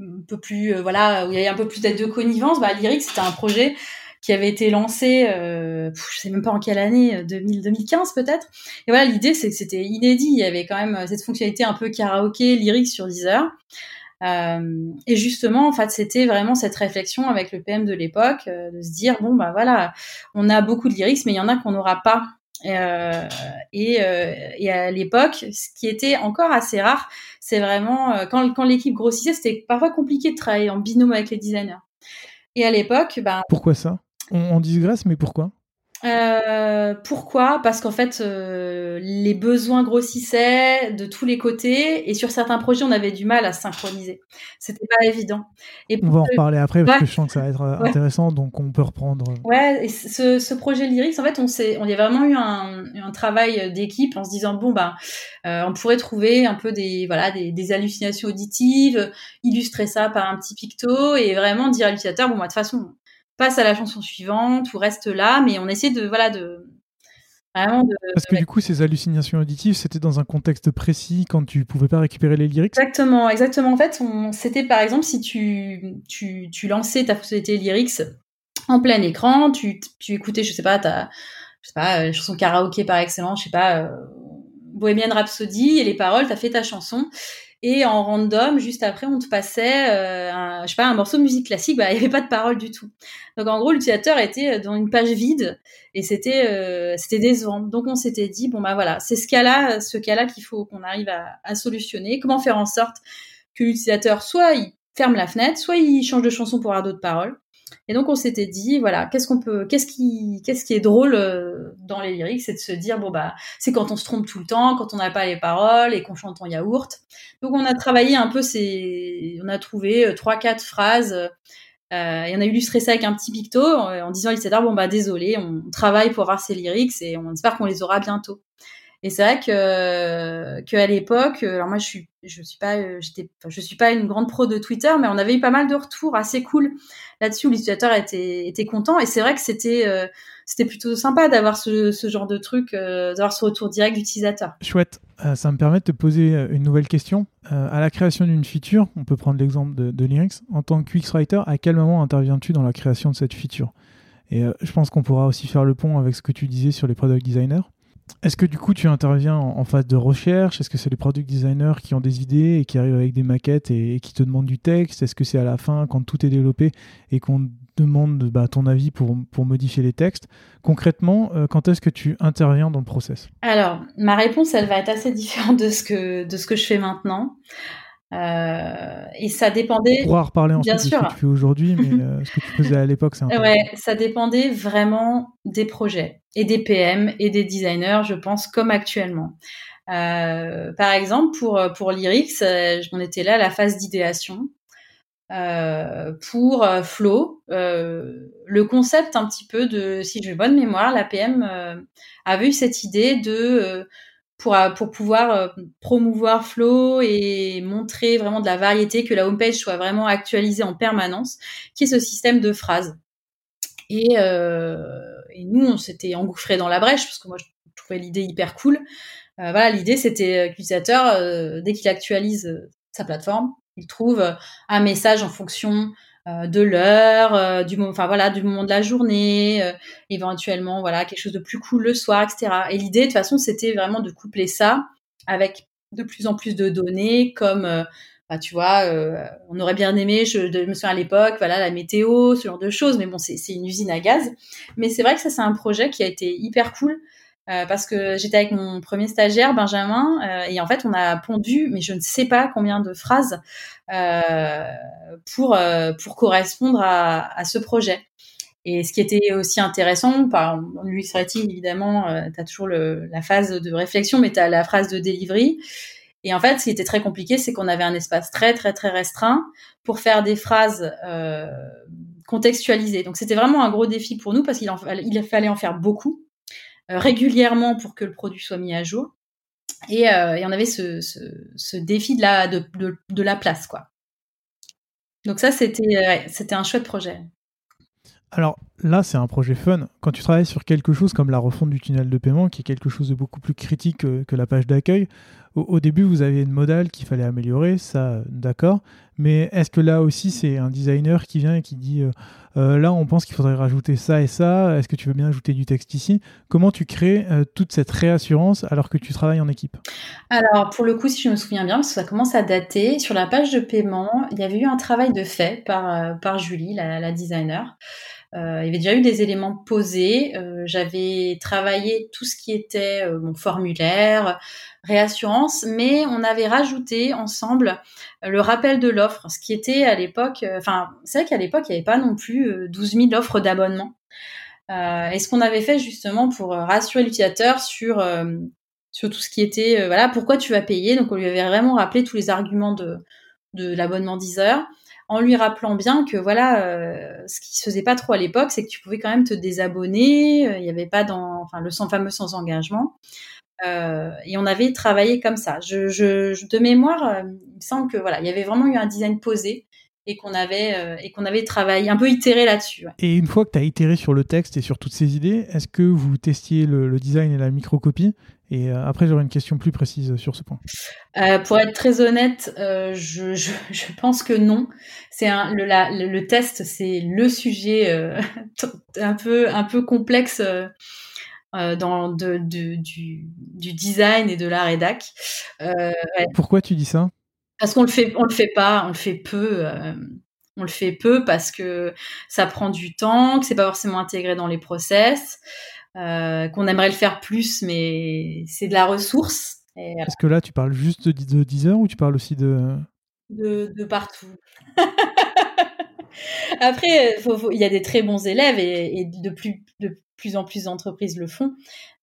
un peu plus, euh, voilà, où il y avait un peu plus d'aide de connivence, bah, Lyric, c'était un projet qui avait été lancé, euh, je sais même pas en quelle année, 2000, 2015 peut-être. Et voilà, l'idée c'est que c'était inédit. Il y avait quand même cette fonctionnalité un peu karaoké, lyrique sur Deezer. Euh, et justement, en fait, c'était vraiment cette réflexion avec le PM de l'époque, de se dire bon bah voilà, on a beaucoup de lyrics, mais il y en a qu'on n'aura pas euh, et, euh, et, à l'époque, ce qui était encore assez rare, c'est vraiment euh, quand, quand l'équipe grossissait, c'était parfois compliqué de travailler en binôme avec les designers. Et à l'époque, ben pourquoi ça? On, on digresse, mais pourquoi? Euh, pourquoi? Parce qu'en fait, euh, les besoins grossissaient de tous les côtés et sur certains projets, on avait du mal à synchroniser. C'était pas évident. Et on va en reparler après parce que je sens que ça va être euh, intéressant, donc on peut reprendre. Ouais, et ce, ce projet Lyrics, en fait, on s'est, on y a vraiment eu un, un travail d'équipe en se disant bon ben, on pourrait trouver un peu des voilà des, des, hallucinations auditives, illustrer ça par un petit picto et vraiment dire à l'utilisateur bon moi de toute façon passe à la chanson suivante ou reste là, mais on essaie de voilà de vraiment de. Parce que du coup, ces hallucinations auditives, c'était dans un contexte précis quand tu pouvais pas récupérer les lyrics? Exactement, exactement. En fait, c'était par exemple si tu, tu, tu lançais ta fonctionnalité lyrics en plein écran, tu, tu écoutais, je sais pas, ta je sais pas, euh, chanson karaoké par excellence, je sais pas, euh, Bohemian Rhapsody et les paroles, tu as fait ta chanson et en random, juste après, on te passait, euh, un, je sais pas, un morceau de musique classique, bah, il n'y avait pas de parole du tout. Donc en gros, l'utilisateur était dans une page vide et c'était euh, c'était décevant. Donc on s'était dit, bon bah voilà, c'est ce cas-là, ce cas-là qu'il faut qu'on arrive à, à, solutionner. Comment faire en sorte que l'utilisateur soit il ferme la fenêtre, soit il change de chanson pour avoir d'autres paroles. Et donc on s'était dit voilà qu'est-ce qu'on peut qu'est-ce qui qu'est-ce qui est drôle euh, dans les lyrics c'est de se dire bon bah c'est quand on se trompe tout le temps quand on n'a pas les paroles et qu'on chante en yaourt. Donc on a travaillé un peu ces on a trouvé euh, trois quatre phrases euh, et on a illustré ça avec un petit picto en, disant à bon bah désolé on travaille pour avoir ces lyrics et on espère qu'on les aura bientôt Et c'est vrai que que à l'époque, alors moi je suis je suis pas j'étais je suis pas une grande pro de Twitter, mais on avait eu pas mal de retours assez cool là-dessus où l'utilisateur était était content. Et c'est vrai que c'était c'était plutôt sympa d'avoir ce, genre de truc, d'avoir ce retour direct d'utilisateur. Chouette. ça me permet de te poser une nouvelle question. à la création d'une feature, on peut prendre l'exemple de, de Lyrics. En tant que writer, à quel moment interviens-tu dans la création de cette feature? Et je pense qu'on pourra aussi faire le pont avec ce que tu disais sur les product designers. Est-ce que du coup tu interviens en, phase de recherche? Est-ce que c'est les product designers qui ont des idées et qui arrivent avec des maquettes et, qui te demandent du texte? Est-ce que c'est à la fin quand tout est développé et qu'on demande bah, ton avis pour, pour, modifier les textes? Concrètement, euh, quand est-ce que tu interviens dans le process? Alors, ma réponse, elle va être assez différente de ce que, de ce que je fais maintenant. Euh, et ça dépendait. On pourra reparler ensuite de ce que tu fais aujourd'hui, mais euh, ce que tu faisais à l'époque, c'est. Ouais, ça dépendait vraiment des projets et des PM et des designers, je pense, comme actuellement. Euh, par exemple, pour pour Lyrics, euh, on était là à la phase d'idéation. Euh, pour euh, Flow, le concept un petit peu de, si j'ai bonne mémoire, la PM avait eu cette idée de pour, euh, pour pouvoir euh, promouvoir Flow et montrer vraiment de la variété, que la homepage soit vraiment actualisée en permanence, qui est ce système de phrases. Et, euh, et nous, on s'était engouffré dans la brèche, parce que moi, je trouvais l'idée hyper cool. Euh, voilà, l'idée, c'était que l'utilisateur, dès qu'il actualise sa plateforme, il trouve un message en fonction euh, de l'heure, euh, du moment, voilà, du moment de la journée, euh, éventuellement voilà quelque chose de plus cool le soir, etc. Et l'idée de toute façon c'était vraiment de coupler ça avec de plus en plus de données comme bah, tu vois, on aurait bien aimé, je, me souviens à l'époque, voilà, la météo, ce genre de choses, mais bon, c'est une usine à gaz. Mais c'est vrai que ça, c'est un projet qui a été hyper cool euh, parce que j'étais avec mon premier stagiaire Benjamin euh, et en fait on a pondu mais je ne sais pas combien de phrases euh, pour pour correspondre à, à, ce projet. Et ce qui était aussi intéressant, par l'UX writing évidemment, tu as toujours le, la phase de réflexion, mais tu as la phrase de delivery. Et en fait, ce qui était très compliqué, c'est qu'on avait un espace très très très restreint pour faire des phrases euh, contextualisées. Donc c'était vraiment un gros défi pour nous parce qu'il il fallait en faire beaucoup. Euh, régulièrement pour que le produit soit mis à jour. Et, euh, et on avait ce, défi de la, place, quoi. Donc ça, c'était c'était un chouette projet. Alors là, c'est un projet fun. Quand tu travailles sur quelque chose comme la refonte du tunnel de paiement, qui est quelque chose de beaucoup plus critique que, que la page d'accueil, au, début, vous avez une modale qu'il fallait améliorer, ça, d'accord. Mais est-ce que là aussi, c'est un designer qui vient et qui dit euh, euh, là, on pense qu'il faudrait rajouter ça et ça, est-ce que tu veux bien ajouter du texte ici? Comment tu crées euh, toute cette réassurance alors que tu travailles en équipe? Alors, pour le coup, si je me souviens bien, parce que ça commence à dater, sur la page de paiement, il y avait eu un travail de fait par, Julie, la designer. Euh, il y avait déjà eu des éléments posés. Euh, j'avais travaillé tout ce qui était euh, mon formulaire, réassurance, mais on avait rajouté ensemble le rappel de l'offre, ce qui était à l'époque, enfin, c'est vrai qu'à l'époque, il n'y avait pas non plus 12 000 offres d'abonnement. Et ce qu'on avait fait justement pour rassurer l'utilisateur sur sur tout ce qui était voilà pourquoi tu vas payer. Donc on lui avait vraiment rappelé tous les arguments de de l'abonnement 10 heures en lui rappelant bien que voilà, euh, ce qui se faisait pas trop à l'époque, c'est que tu pouvais quand même te désabonner. Euh, il n'y avait pas dans, enfin, le fameux sans engagement. Euh, et on avait travaillé comme ça. Je, je, de mémoire, il me semble que voilà, il y avait vraiment eu un design posé et qu'on avait et qu'on avait travaillé un peu itéré là-dessus. Et une fois que tu as itéré sur le texte et sur toutes ces idées, est-ce que vous testiez le, le design et la microcopie? Et euh, après, j'aurais une question plus précise sur ce point. Euh, pour être très honnête, euh, je, je, je, pense que non. C'est le, test, c'est le sujet euh, un peu un peu complexe euh, dans de, de, du, du design et de la rédac. Ouais. Pourquoi tu dis ça? Parce qu'on le fait, on le fait pas, on le fait peu. on le fait peu parce que ça prend du temps, que c'est pas forcément intégré dans les process. Euh, qu'on aimerait le faire plus, mais c'est de la ressource. Est-ce que là, tu parles juste de, de 10 heures ou tu parles aussi de... De, partout. Après, il y a des très bons élèves et, de, plus, de plus en plus d'entreprises le font,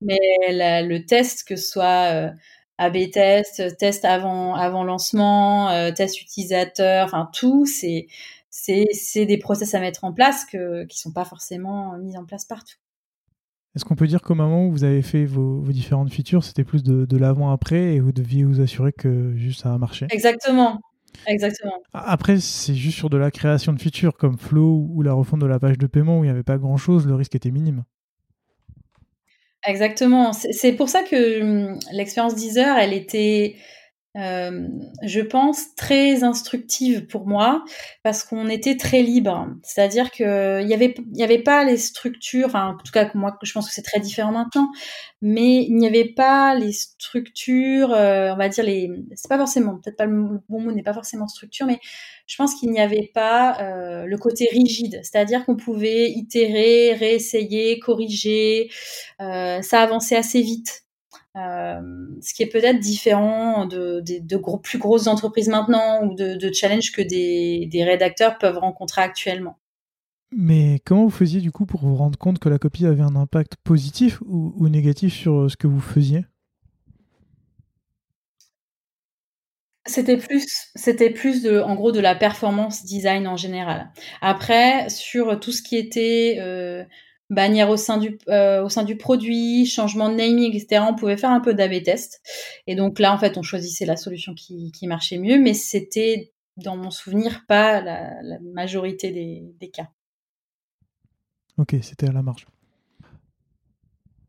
mais le test, que ce soit euh, AB test, test avant, avant lancement, euh, test utilisateur, enfin tout, c'est c'est des process à mettre en place que, qui sont pas forcément mis en place partout. Est-ce qu'on peut dire qu'au moment où vous avez fait vos, différentes features, c'était plus de, l'avant-après et vous deviez vous assurer que juste ça a marché? Exactement. Exactement. Après, c'est juste sur de la création de features comme Flow ou la refonte de la page de paiement où il n'y avait pas grand-chose, le risque était minime. Exactement. C'est pour ça que hum, l'expérience Deezer, elle était euh, je pense, très instructive pour moi parce qu'on était très libre. C'est-à-dire que il y avait, y avait pas les structures. Enfin, en tout cas, moi, je pense que c'est très différent maintenant. Mais il n'y avait pas les structures. Euh, on va dire les. C'est pas forcément. Peut-être pas le bon mot n'est pas forcément structure, mais je pense qu'il n'y avait pas euh, le côté rigide. C'est-à-dire qu'on pouvait itérer, réessayer, corriger. Euh, ça avançait assez vite. Euh, ce qui est peut-être différent de, de, gros, plus grosses entreprises maintenant ou de, de challenges que des, des, rédacteurs peuvent rencontrer actuellement. Mais comment vous faisiez du coup pour vous rendre compte que la copie avait un impact positif ou, ou négatif sur ce que vous faisiez? C'était plus, c'était plus de, en gros, de la performance design en général. Après, sur tout ce qui était euh, bannière au sein du euh, au sein du produit, changement de naming, etc. On pouvait faire un peu d'AB test. Et donc là, en fait, on choisissait la solution qui, qui marchait mieux, mais c'était dans mon souvenir pas la, majorité des, des, cas. Ok, c'était à la marge.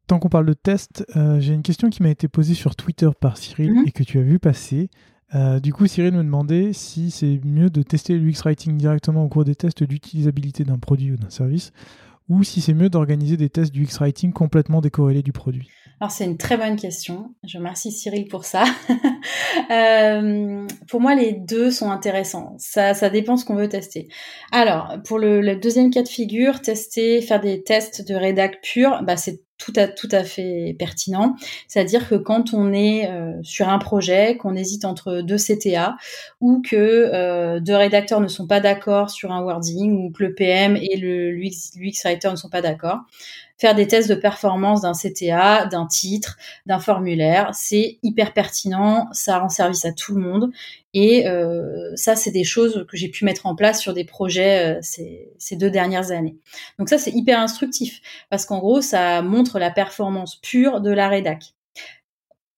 Tant qu'on parle de test, euh, j'ai une question qui m'a été posée sur Twitter par Cyril mhm. et que tu as vu passer. Euh, du coup, Cyril me demandait si c'est mieux de tester l'UX Writing directement au cours des tests d'utilisabilité d'un produit ou d'un service ou si c'est mieux d'organiser des tests du X-Writing complètement décorrélés du produit Alors c'est une très bonne question. Je remercie Cyril pour ça. euh, pour moi, les deux sont intéressants. Ça, ça dépend ce qu'on veut tester. Alors, pour le, deuxième cas de figure, tester, faire des tests de rédac pur, bah, c'est tout à, tout à fait pertinent. C'est-à-dire que quand on est euh, sur un projet, qu'on hésite entre deux CTA ou que euh, deux rédacteurs ne sont pas d'accord sur un wording ou que le PM et le l'UX writer ne sont pas d'accord, faire des tests de performance d'un CTA, d'un titre, d'un formulaire, c'est hyper pertinent, ça rend service à tout le monde et euh, ça c'est des choses que j'ai pu mettre en place sur des projets euh, ces, ces, deux dernières années. Donc ça c'est hyper instructif parce qu'en gros ça montre la performance pure de la rédac.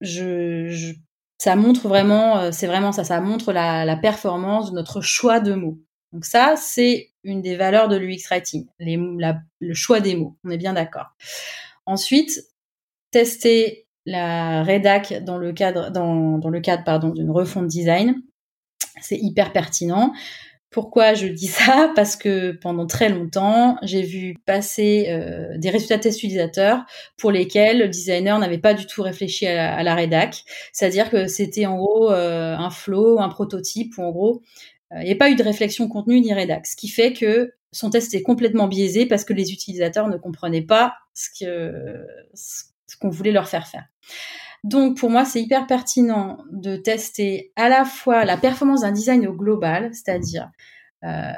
Je, je ça montre vraiment, euh, c'est vraiment ça, ça montre la, la performance de notre choix de mots. Donc ça, c'est une des valeurs de l'UX Writing, le choix des mots. On est bien d'accord. Ensuite, tester la rédac dans le cadre, dans, le cadre d'une refonte design, c'est hyper pertinent. Pourquoi je dis ça? Parce que pendant très longtemps, j'ai vu passer euh, des résultats test utilisateurs pour lesquels le designer n'avait pas du tout réfléchi à la, rédac. C'est-à-dire que c'était en gros euh, un flow, un prototype, ou en gros, il n'y a pas eu de réflexion contenu ni rédac, ce qui fait que son test est complètement biaisé parce que les utilisateurs ne comprenaient pas ce que ce qu'on voulait leur faire faire. Donc pour moi, c'est hyper pertinent de tester à la fois la performance d'un design au global, c'est-à-dire euh,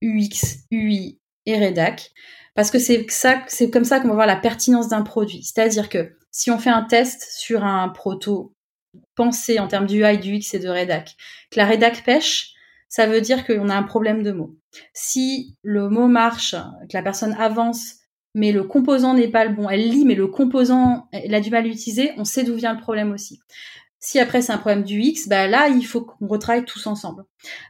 UX, UI et rédac, parce que c'est ça, c'est comme ça qu'on va voir la pertinence d'un produit. C'est-à-dire que si on fait un test sur un proto pensé en termes d'UI, d'UX et de rédac, que la rédac pêche, ça veut dire qu'on a un problème de mots. Si le mot marche, que la personne avance, mais le composant n'est pas le bon, elle lit, mais le composant, elle a du mal à l'utiliser, on sait d'où vient le problème aussi. Si après c'est un problème du X, bah là il faut qu'on retravaille tous ensemble.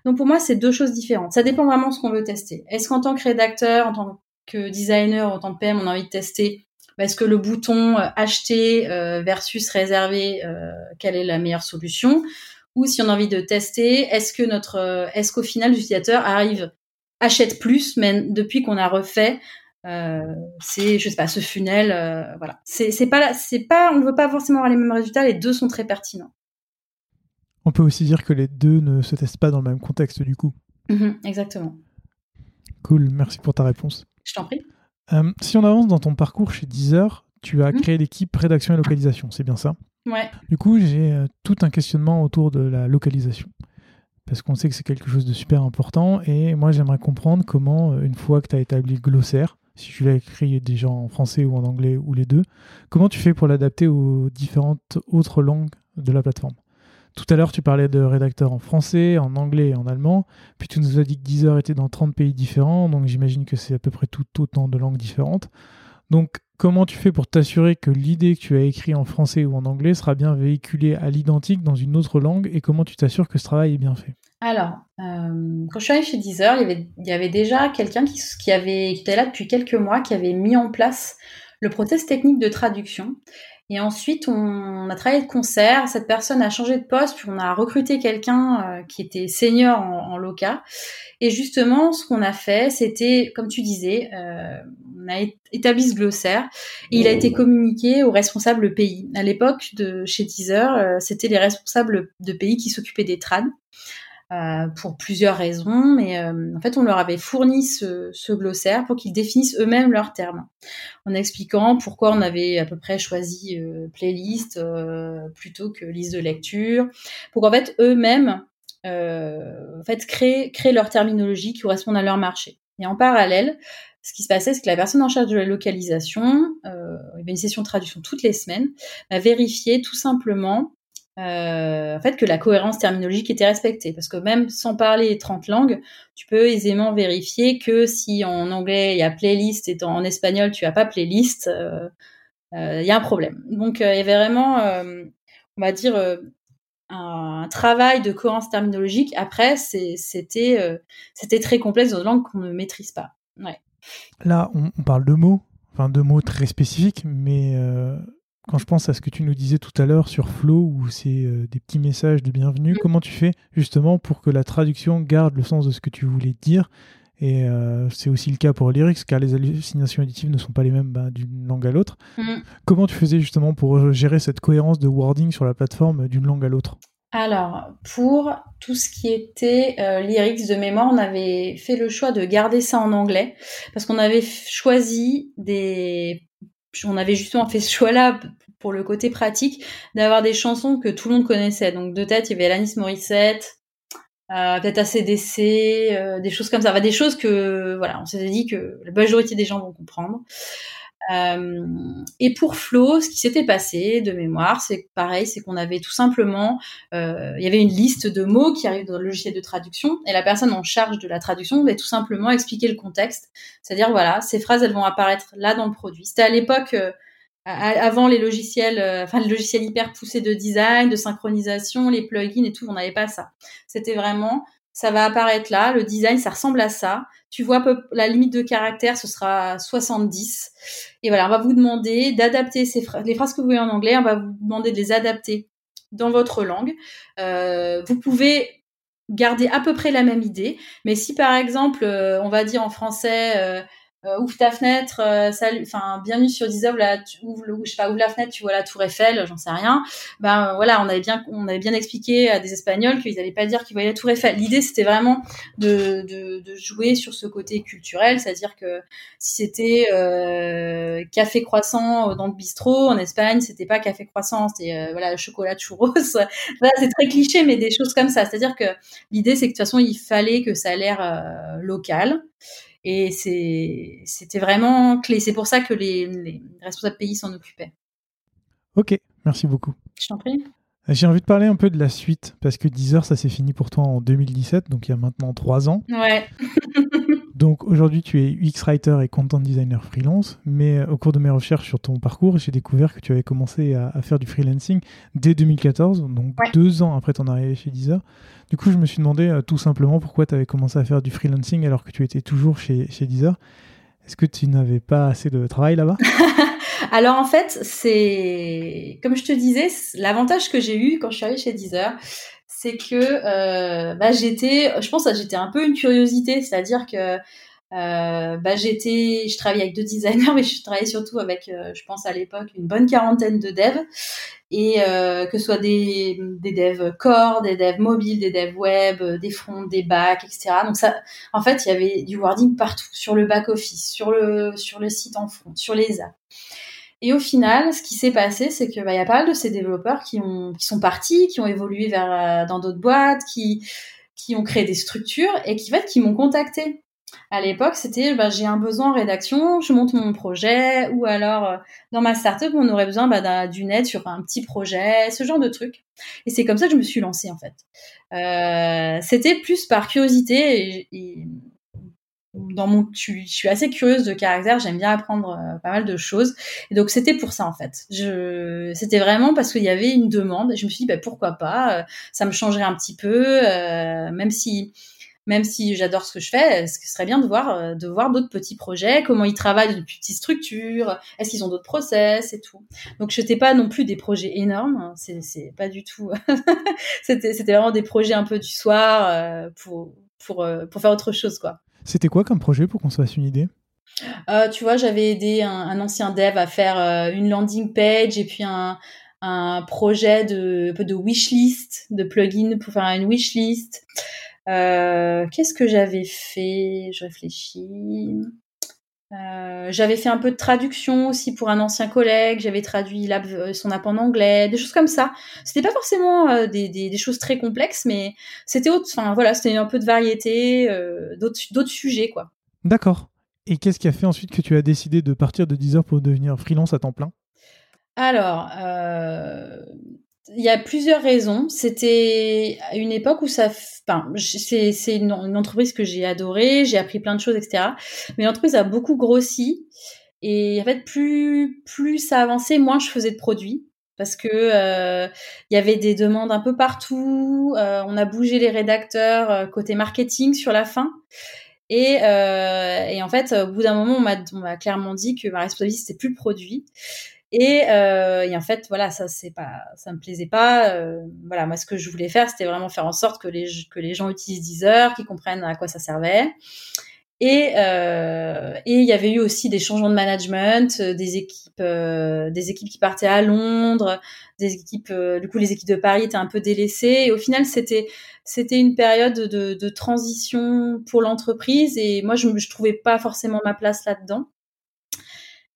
Donc pour moi c'est deux choses différentes. Ça dépend vraiment de ce qu'on veut tester. Est-ce qu'en tant que rédacteur, en tant que designer, en tant que PM, on a envie de tester bah, est-ce que le bouton euh, acheter euh, versus réserver, euh, quelle est la meilleure solution? Ou si on a envie de tester, est-ce que notre, euh, est-ce qu'au final l'utilisateur arrive, achète plus, mais depuis qu'on a refait, euh, c'est, je sais pas, ce funnel, euh, voilà. C'est, c'est pas, c'est pas, on ne veut pas forcément avoir les mêmes résultats. Les deux sont très pertinents. On peut aussi dire que les deux ne se testent pas dans le même contexte du coup. Mm-hmm, exactement. Cool, merci pour ta réponse. Je t'en prie. si on avance dans ton parcours chez Deezer, tu as mm-hmm. créé l'équipe rédaction et localisation, c'est bien ça? Du coup, j'ai euh, tout un questionnement autour de la localisation. Parce qu'on sait que c'est quelque chose de super important. Et moi, j'aimerais comprendre comment, euh, une fois que tu as établi le glossaire, si tu l'as écrit déjà en français ou en anglais ou les deux, comment tu fais pour l'adapter aux différentes autres langues de la plateforme? Tout à l'heure, tu parlais de rédacteurs en français, en anglais et en allemand. Puis tu nous as dit que Deezer était dans 30 pays différents. Donc j'imagine que c'est à peu près tout autant de langues différentes. Donc comment tu fais pour t'assurer que l'idée que tu as écrite en français ou en anglais sera bien véhiculée à l'identique dans une autre langue et comment tu t'assures que ce travail est bien fait? Alors, euh, quand je suis arrivée chez Deezer, il y avait, déjà quelqu'un qui, avait, était là depuis quelques mois, qui avait mis en place le process technique de traduction. Et ensuite, on, a travaillé de concert. Cette personne a changé de poste, puis on a recruté quelqu'un euh, qui était senior en, en LOCA. Et justement, ce qu'on a fait, c'était, comme tu disais, euh, on a établi ce glossaire et il a été communiqué aux responsables pays. À l'époque de chez Deezer, euh, c'était les responsables de pays qui s'occupaient des trades. Euh, pour plusieurs raisons, mais euh, en fait on leur avait fourni ce, ce glossaire pour qu'ils définissent eux-mêmes leurs termes, en expliquant pourquoi on avait à peu près choisi playlist plutôt que liste de lecture, pour qu'en fait eux-mêmes en fait créent, créent leur terminologie qui correspondent à leur marché. Et en parallèle, ce qui se passait, c'est que la personne en charge de la localisation, euh, une session de traduction toutes les semaines, a vérifié tout simplement euh, en fait que la cohérence terminologique était respectée parce que même sans parler 30 langues, tu peux aisément vérifier que si en anglais il y a playlist et en espagnol tu as pas playlist, euh, euh, il y a un problème. Donc il y avait vraiment, on va dire, un, travail de cohérence terminologique. Après, c'était c'était très complexe dans une langue qu'on ne maîtrise pas. Ouais. Là, on, on, parle de mots, enfin de mots très spécifiques, mais quand je pense à ce que tu nous disais tout à l'heure sur Flow, où c'est euh, des petits messages de bienvenue, mm. comment tu fais justement pour que la traduction garde le sens de ce que tu voulais dire? Et euh, c'est aussi le cas pour Lyrics, car les hallucinations auditives ne sont pas les mêmes bah, d'une langue à l'autre. Mm. Comment tu faisais justement pour euh, gérer cette cohérence de wording sur la plateforme d'une langue à l'autre? Alors, pour tout ce qui était lyrics de mémoire, on avait fait le choix de garder ça en anglais parce qu'on avait choisi des on avait justement fait ce choix-là pour le côté pratique d'avoir des chansons que tout le monde connaissait. Donc de tête, il y avait Alanis Morissette, euh, peut-être ACDC, euh, des choses comme ça. des choses que voilà, on s'était dit que la majorité des gens vont comprendre. Euh, et pour Flo, ce qui s'était passé de mémoire, c'est pareil, c'est qu'on avait tout simplement, euh, il y avait une liste de mots qui arrivent dans le logiciel de traduction, et la personne en charge de la traduction devait tout simplement expliquer le contexte, c'est-à-dire voilà, ces phrases elles vont apparaître là dans le produit. C'était à l'époque euh, avant les logiciels, enfin les logiciels hyper poussés de design, de synchronisation, les plugins et tout, on n'avait pas ça. C'était vraiment ça va apparaître là, le design, ça ressemble à ça. Tu vois, la limite de caractère, ce sera 70. Et voilà, on va vous demander d'adapter ces phrases, les phrases que vous voyez en anglais, on va vous demander de les adapter dans votre langue. Euh, vous pouvez garder à peu près la même idée, mais si par exemple, euh, on va dire en français, euh, euh, ouvre ta fenêtre, euh, salut, enfin bienvenue sur Deezer, là, tu ouvre, le, je sais pas, ouvre la fenêtre, tu vois la Tour Eiffel, j'en sais rien. Ben euh, voilà, on avait bien, on avait bien expliqué à des Espagnols qu'ils n'allaient pas dire qu'ils voyaient la Tour Eiffel. L'idée c'était vraiment de, de, de, jouer sur ce côté culturel, c'est-à-dire que si c'était euh, café croissant dans le bistrot en Espagne, c'était pas café croissant, c'était voilà chocolat churros. voilà, c'est très cliché, mais des choses comme ça. C'est-à-dire que l'idée c'est que de toute façon il fallait que ça a l'air local. Et c'était vraiment clé. C'est pour ça que les, les responsables pays s'en occupaient. Ok, merci beaucoup. Je t'en prie. J'ai envie de parler un peu de la suite, parce que Deezer, ça s'est fini pour toi en 2017, donc il y a maintenant trois ans. Ouais. Donc aujourd'hui, tu es UX writer et content designer freelance, mais euh, au cours de mes recherches sur ton parcours, j'ai découvert que tu avais commencé à, faire du freelancing dès 2014, donc deux ans après ton arrivée chez Deezer. Du coup, je me suis demandé euh, tout simplement pourquoi tu avais commencé à faire du freelancing alors que tu étais toujours chez, chez Deezer. Est-ce que tu n'avais pas assez de travail là-bas? Alors en fait, c'est comme je te disais, l'avantage que j'ai eu quand je suis arrivée chez Deezer, c'est que euh, bah, j'étais, je pense que j'étais un peu une curiosité, c'est-à-dire que euh, bah, j'étais, je travaillais avec deux designers, mais je travaillais surtout avec, euh, je pense à l'époque, une bonne quarantaine de devs, et que ce soit des, des devs core, des devs mobiles, des devs web, des fronts, des backs, etc. Donc ça, en fait, il y avait du wording partout, sur le back office, sur le sur le site en front, sur les apps. Et au final, ce qui s'est passé, c'est que bah, y a pas mal de ces développeurs qui ont qui sont partis, qui ont évolué vers euh, dans d'autres boîtes, qui qui ont créé des structures et qui fait qui m'ont contacté. À l'époque, c'était bah, j'ai un besoin en rédaction, je monte mon projet, ou alors euh, dans ma startup, on aurait besoin bah, d'une aide sur un petit projet, ce genre de truc. Et c'est comme ça que je me suis lancée en fait. Euh, c'était plus par curiosité et dans mon, je, suis assez curieuse de caractère, j'aime bien apprendre euh, pas mal de choses. Et donc c'était pour ça en fait. Je, c'était vraiment parce qu'il y avait une demande. Et je me suis dit bah, pourquoi pas, euh, ça me changerait un petit peu, euh, même si même si j'adore ce que je fais, ce serait bien de voir de voir d'autres petits projets, comment ils travaillent dans petites structures, est-ce qu'ils ont d'autres process et tout. Donc c'était pas non plus des projets énormes, hein, c'est c'est pas du tout. c'était c'était vraiment des projets un peu du soir pour pour pour faire autre chose quoi. C'était quoi comme projet pour qu'on se fasse une idée? Euh, Tu vois, j'avais aidé un, ancien dev à faire euh, une landing page et puis un, projet de, de wishlist, de plugin pour faire une wishlist. Euh, Qu'est-ce que j'avais fait? Je réfléchis. Euh, j'avais fait un peu de traduction aussi pour un ancien collègue. J'avais traduit euh, son app en anglais, des choses comme ça. C'était pas forcément euh, des, des, des, choses très complexes, mais c'était enfin voilà, c'était un peu de variété, euh, d'autres sujets quoi. D'accord. Et qu'est-ce qui a fait ensuite que tu as décidé de partir de Deezer pour devenir freelance à temps plein? Alors, il y a plusieurs raisons. C'était une époque où ça, enfin, c'est une, entreprise que j'ai adorée, j'ai appris plein de choses, etc. Mais l'entreprise a beaucoup grossi et en fait, plus plus ça avançait, moins je faisais de produits parce que euh, il y avait des demandes un peu partout. Euh, on a bougé les rédacteurs euh, côté marketing sur la fin. Et, et en fait, au bout d'un moment, on m'a clairement dit que ma responsabilité c'était plus le produit. Et, euh, et, en fait, voilà, ça c'est pas, ça me plaisait pas. Euh, voilà, moi ce que je voulais faire, c'était vraiment faire en sorte que les que les gens utilisent Deezer, qu'ils comprennent à quoi ça servait. Et euh, et il y avait eu aussi des changements de management, euh, des équipes, euh, des équipes qui partaient à Londres, des équipes, euh, du coup les équipes de Paris étaient un peu délaissées. Et au final, c'était c'était une période de, de transition pour l'entreprise. Et moi, je, je trouvais pas forcément ma place là-dedans.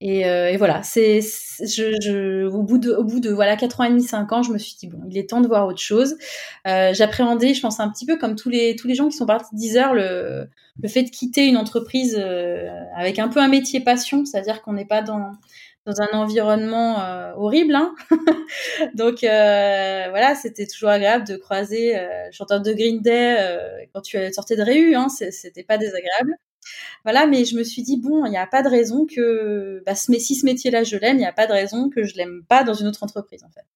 Et, euh, et, voilà, c'est, je, je, au bout de, au bout de voilà quatre ans et demi, cinq ans, je me suis dit bon, il est temps de voir autre chose. Euh, j'appréhendais, je pense un petit peu comme tous les tous les gens qui sont partis de 10 heures, le le fait de quitter une entreprise euh, avec un peu un métier passion, c'est-à-dire qu'on n'est pas dans dans un environnement euh, horrible. Hein Donc voilà, c'était toujours agréable de croiser euh, chanteur de Green Day quand tu sortais de Réu. Hein, c'était pas désagréable. Voilà, mais je me suis dit, bon, il n'y a pas de raison que, bah, si ce métier-là, je l'aime, il n'y a pas de raison que je l'aime pas dans une autre entreprise, en fait.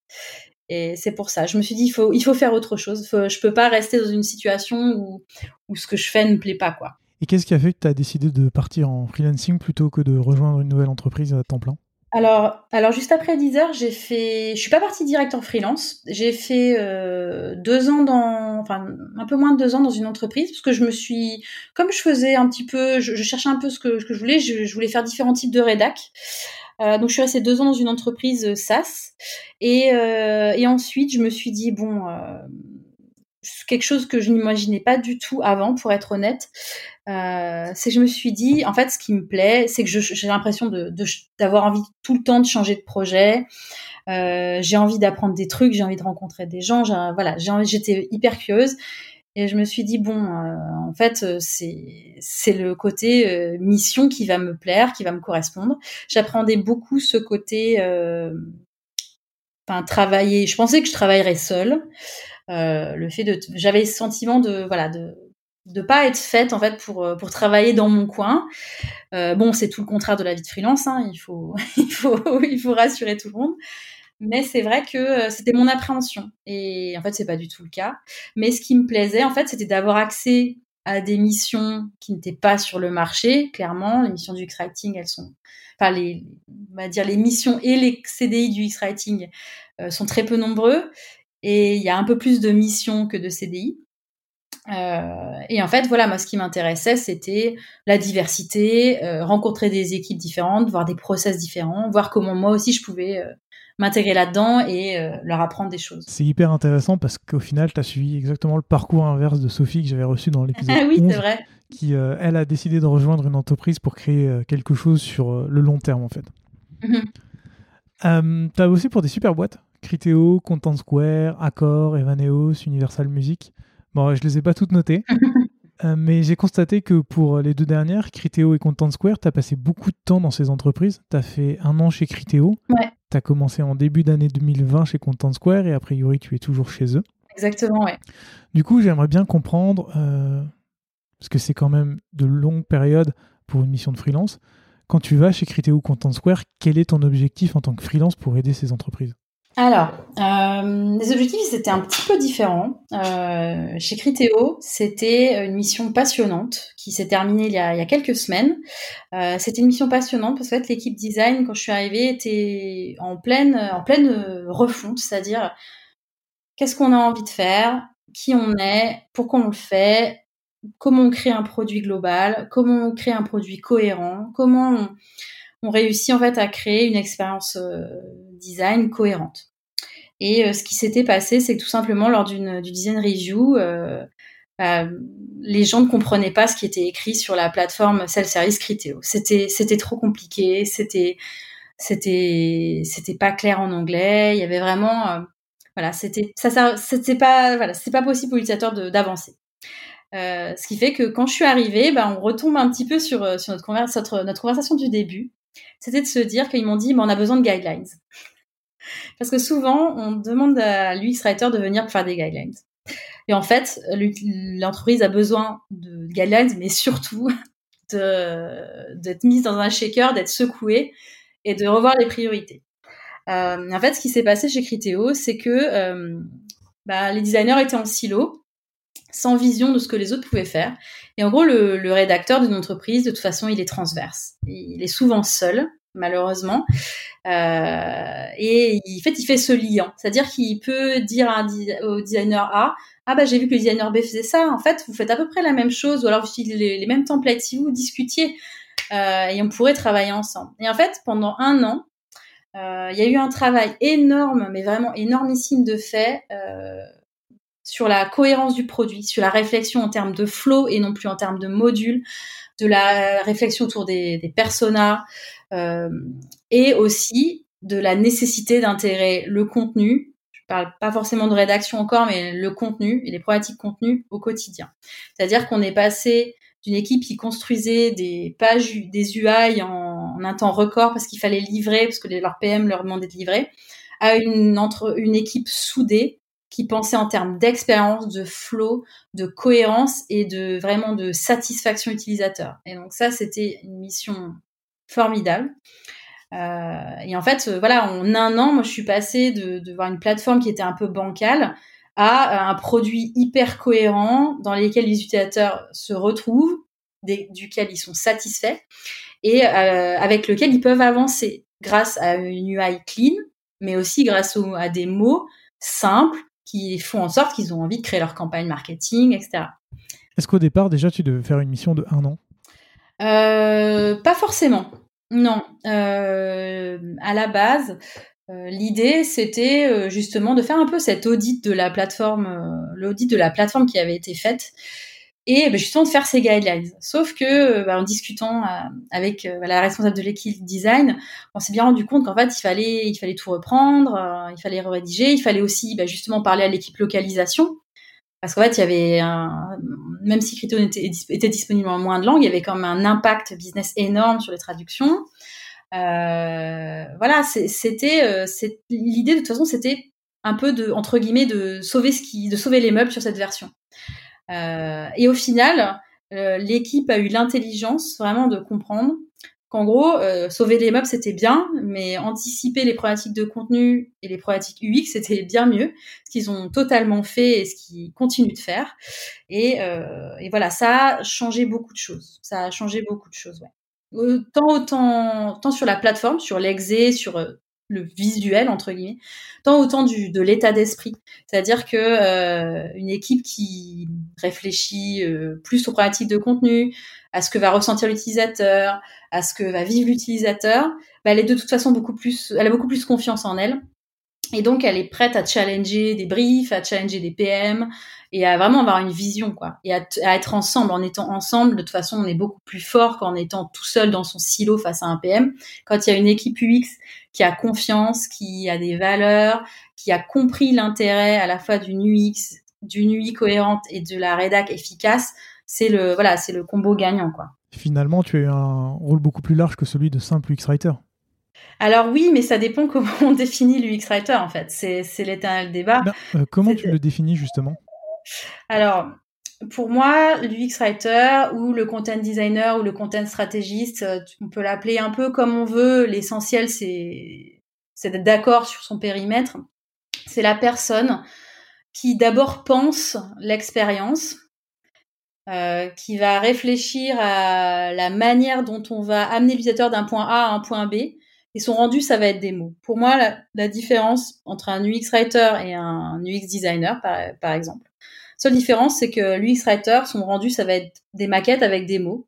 Et c'est pour ça. Je me suis dit, il faut, il faut faire autre chose. Je je peux pas rester dans une situation où, où ce que je fais ne plaît pas, quoi. Et qu'est-ce qui a fait que tu as décidé de partir en freelancing plutôt que de rejoindre une nouvelle entreprise à temps plein? Alors, alors juste après 10 heures, j'ai fait, je suis pas partie direct en freelance. J'ai fait euh, deux ans dans, enfin un peu moins de deux ans dans une entreprise parce que je me suis, comme je faisais un petit peu, je, cherchais un peu ce que, je voulais. Je, voulais faire différents types de rédac. Euh, donc je suis restée deux ans dans une entreprise euh, SaaS et, euh, et ensuite je me suis dit bon euh, quelque chose que je n'imaginais pas du tout avant, pour être honnête. Euh, c'est que je me suis dit, en fait, ce qui me plaît, c'est que j'ai l'impression d'avoir envie tout le temps de changer de projet. Euh, j'ai envie d'apprendre des trucs, j'ai envie de rencontrer des gens. Voilà, j'étais hyper curieuse. Et je me suis dit bon, euh, en fait, euh, c'est le côté euh, mission qui va me plaire, qui va me correspondre. J'appréhendais beaucoup ce côté, enfin travailler. Je pensais que je travaillerais seule. Euh, le fait de, j'avais le sentiment de, voilà, de de pas être faite en fait pour euh, pour travailler dans mon coin. Euh, bon, c'est tout le contraire de la vie de freelance. Hein, il faut il faut il faut rassurer tout le monde. Mais c'est vrai que c'était mon appréhension et en fait c'est pas du tout le cas. Mais ce qui me plaisait en fait c'était d'avoir accès à des missions qui n'étaient pas sur le marché. Clairement, les missions du X-Writing, elles sont, enfin les, on va dire les missions et les CDI du X-Writing sont très peu nombreux et il y a un peu plus de missions que de CDI. Euh, et en fait, voilà, moi, ce qui m'intéressait, c'était la diversité, euh, rencontrer des équipes différentes, voir des process différents, voir comment moi aussi je pouvais euh, m'intégrer là-dedans et leur apprendre des choses. C'est hyper intéressant parce qu'au final, tu as suivi exactement le parcours inverse de Sophie que j'avais reçu dans l'épisode ah oui, 11, vrai. qui, elle, a décidé de rejoindre une entreprise pour créer quelque chose sur le long terme, en fait. Mm tu as aussi pour des super boîtes Criteo, Content Square, Accor, Evaneos, Universal Music. Bon, je les ai pas toutes notées, euh, mais j'ai constaté que pour les deux dernières, Criteo et Content Square, tu as passé beaucoup de temps dans ces entreprises. Tu as fait un an chez Criteo. Ouais. Tu as commencé en début d'année 2020 chez Content Square et a priori, tu es toujours chez eux. Exactement, ouais. Du coup, j'aimerais bien comprendre euh, parce que c'est quand même de longues périodes pour une mission de freelance. Quand tu vas chez Criteo Content Square, quel est ton objectif en tant que freelance pour aider ces entreprises? Alors, euh, les objectifs, c'était un petit peu différents. Euh, chez Criteo, c'était une mission passionnante qui s'est terminée il y a, quelques semaines. Euh, c'était une mission passionnante parce que l'équipe design, quand je suis arrivée, était en pleine, refonte, c'est-à-dire qu'est-ce qu'on a envie de faire, qui on est, pourquoi on le fait, comment on crée un produit global, comment on crée un produit cohérent, comment on, on réussit en fait à créer une expérience design cohérente. Et euh, ce qui s'était passé, c'est que tout simplement lors d'une design review, euh, bah, les gens ne comprenaient pas ce qui était écrit sur la plateforme self-service Criteo. C'était c'était trop compliqué, c'était c'était c'était pas clair en anglais. Il y avait vraiment voilà, c'était ça, ça c'était pas voilà, c'est pas possible pour l'utilisateur d'avancer. Euh, ce qui fait que quand je suis arrivée, bah, on retombe un petit peu sur, sur notre, notre, notre conversation du début c'était de se dire qu'ils m'ont dit, mais on a besoin de guidelines. Parce que souvent, on demande à l'UX Writer de venir faire des guidelines. Et en fait, l'entreprise a besoin de guidelines, mais surtout d'être mise dans un shaker, d'être secouée et de revoir les priorités. Euh, en fait, ce qui s'est passé chez Criteo, c'est que euh, bah, les designers étaient en silo, sans vision de ce que les autres pouvaient faire. Et en gros, le, rédacteur d'une entreprise, de toute façon, il est transverse. Il est souvent seul, malheureusement. Euh, et il, en fait, il fait ce lien. C'est-à-dire qu'il peut dire au designer A, ah bah j'ai vu que le designer B faisait ça. En fait, vous faites à peu près la même chose, ou alors vous utilisez les, mêmes templates si vous discutiez, euh, et on pourrait travailler ensemble. Et en fait, pendant un an, euh, il y a eu un travail énorme, mais vraiment énormissime de fait sur la cohérence du produit, sur la réflexion en termes de flow et non plus en termes de modules, de la réflexion autour des, des personas euh, et aussi de la nécessité d'intégrer le contenu. Je parle pas forcément de rédaction encore, mais le contenu et les problématiques contenu au quotidien. C'est-à-dire qu'on est passé d'une équipe qui construisait des pages, des UI en, un temps record parce qu'il fallait livrer, parce que leur PM leur demandait de livrer, à une, entre, une équipe soudée qui pensait en termes d'expérience, de flow, de cohérence et de vraiment de satisfaction utilisateur. Et donc ça, c'était une mission formidable. Euh, et en fait, voilà, en un an, moi, je suis passée de, de voir une plateforme qui était un peu bancale à un produit hyper cohérent dans lequel les utilisateurs se retrouvent, duquel ils sont satisfaits et euh, avec lequel ils peuvent avancer grâce à une UI clean, mais aussi grâce à des mots simples qui font en sorte qu'ils ont envie de créer leur campagne marketing, etc. Est-ce qu'au départ, déjà, tu devais faire une mission de un an? Euh, Pas forcément. Non. Euh, à la base, euh, l'idée, c'était justement de faire un peu cet audit de la plateforme, l'audit de la plateforme qui avait été faite et bah, justement de faire ces guidelines. Sauf que bah, en discutant euh, avec euh, la responsable de l'équipe design, on s'est bien rendu compte qu'en fait il fallait il fallait tout reprendre, euh, il fallait rédiger, il fallait aussi bah, justement parler à l'équipe localisation parce qu'en fait il y avait même si était, était, disponible en moins de langues, il y avait quand même un impact business énorme sur les traductions. voilà, c'était l'idée de toute façon c'était un peu de entre guillemets de sauver ce qui de sauver les meubles sur cette version. Euh, et au final, euh, l'équipe a eu l'intelligence vraiment de comprendre qu'en gros, euh, sauver les meubles, c'était bien, mais anticiper les problématiques de contenu et les problématiques UX, c'était bien mieux, ce qu'ils ont totalement fait et ce qu'ils continuent de faire. Et, voilà, ça a changé beaucoup de choses. Ça a changé beaucoup de choses. Tant, autant, tant sur la plateforme, sur l'exé, sur le visuel entre guillemets, tant autant du, de l'état d'esprit. C'est-à-dire que euh, une équipe qui réfléchit euh, plus aux pratiques de contenu, à ce que va ressentir l'utilisateur, à ce que va vivre l'utilisateur, bah, elle est de toute façon beaucoup plus, elle a beaucoup plus confiance en elle. Et donc, elle est prête à challenger des briefs, à challenger des PM, et à vraiment avoir une vision, quoi. Et à, être ensemble. En étant ensemble, de toute façon, on est beaucoup plus fort qu'en étant tout seul dans son silo face à un PM. Quand il y a une équipe UX qui a confiance, qui a des valeurs, qui a compris l'intérêt à la fois d'une UX, d'une UI cohérente et de la rédac efficace, c'est le, voilà, c'est le combo gagnant, quoi. Finalement, tu as un rôle beaucoup plus large que celui de simple UX writer. Alors oui, mais ça dépend comment on définit l'UX writer en fait. C'est l'éternel débat. Ben, euh, comment tu le définis justement? Alors, pour moi, l'UX writer ou le content designer ou le content stratégiste, euh, on peut l'appeler un peu comme on veut. L'essentiel, c'est c'est d'être d'accord sur son périmètre. C'est la personne qui d'abord pense l'expérience, euh, qui va réfléchir à la manière dont on va amener l'utilisateur d'un point A à un point B. Et son rendu, ça va être des mots. Pour moi, la, différence entre un UX writer et un UX designer, par exemple, Seule différence, c'est que l'UX writer, son rendu, ça va être des maquettes avec des mots.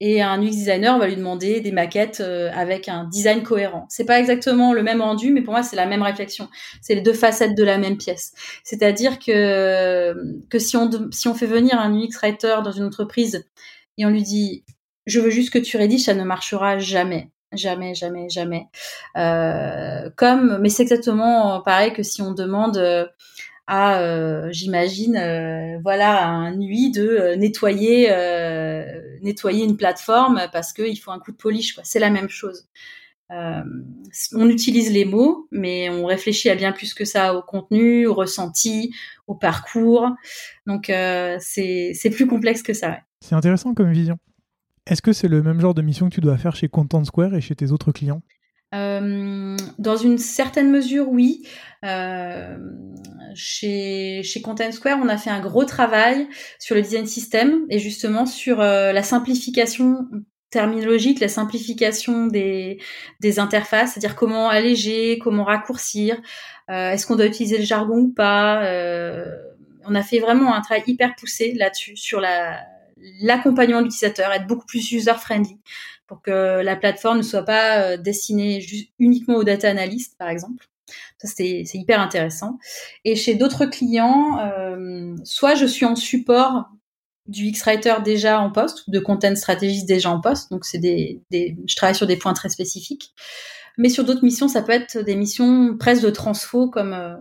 Et un UX designer, va lui demander des maquettes euh, avec un design cohérent. C'est pas exactement le même rendu, mais pour moi, c'est la même réflexion. C'est les deux facettes de la même pièce. C'est-à-dire que, que si on, si on fait venir un UX writer dans une entreprise et on lui dit, je veux juste que tu rédiges, ça ne marchera jamais. Jamais, jamais, jamais. Euh, comme, mais c'est exactement pareil que si on demande euh, à, euh, j'imagine, euh, voilà, un nuit de euh, nettoyer, nettoyer une plateforme parce qu'il faut un coup de polish. Quoi. C'est la même chose. on utilise les mots, mais on réfléchit à bien plus que ça au contenu, au ressenti, au parcours. Donc c'est c'est plus complexe que ça. C'est intéressant comme vision. Est-ce que c'est le même genre de mission que tu dois faire chez Content Square et chez tes autres clients? Euh, dans une certaine mesure, oui. Euh, chez, chez Content Square, on a fait un gros travail sur le design system et justement sur euh, la simplification terminologique, la simplification des, des interfaces, c'est-à-dire comment alléger, comment raccourcir, euh, est-ce qu'on doit utiliser le jargon ou pas? Euh, on a fait vraiment un travail hyper poussé là-dessus, sur la l'accompagnement de l'utilisateur, être beaucoup plus user-friendly pour que la plateforme ne soit pas euh, destinée uniquement aux data analystes, par exemple. Ça, c'est hyper intéressant. Et chez d'autres clients, euh, soit je suis en support du X-Writer déjà en poste, ou de content strategist déjà en poste, donc c'est des, des, je travaille sur des points très spécifiques. Mais sur d'autres missions, ça peut être des missions presque de transfo, comme, euh,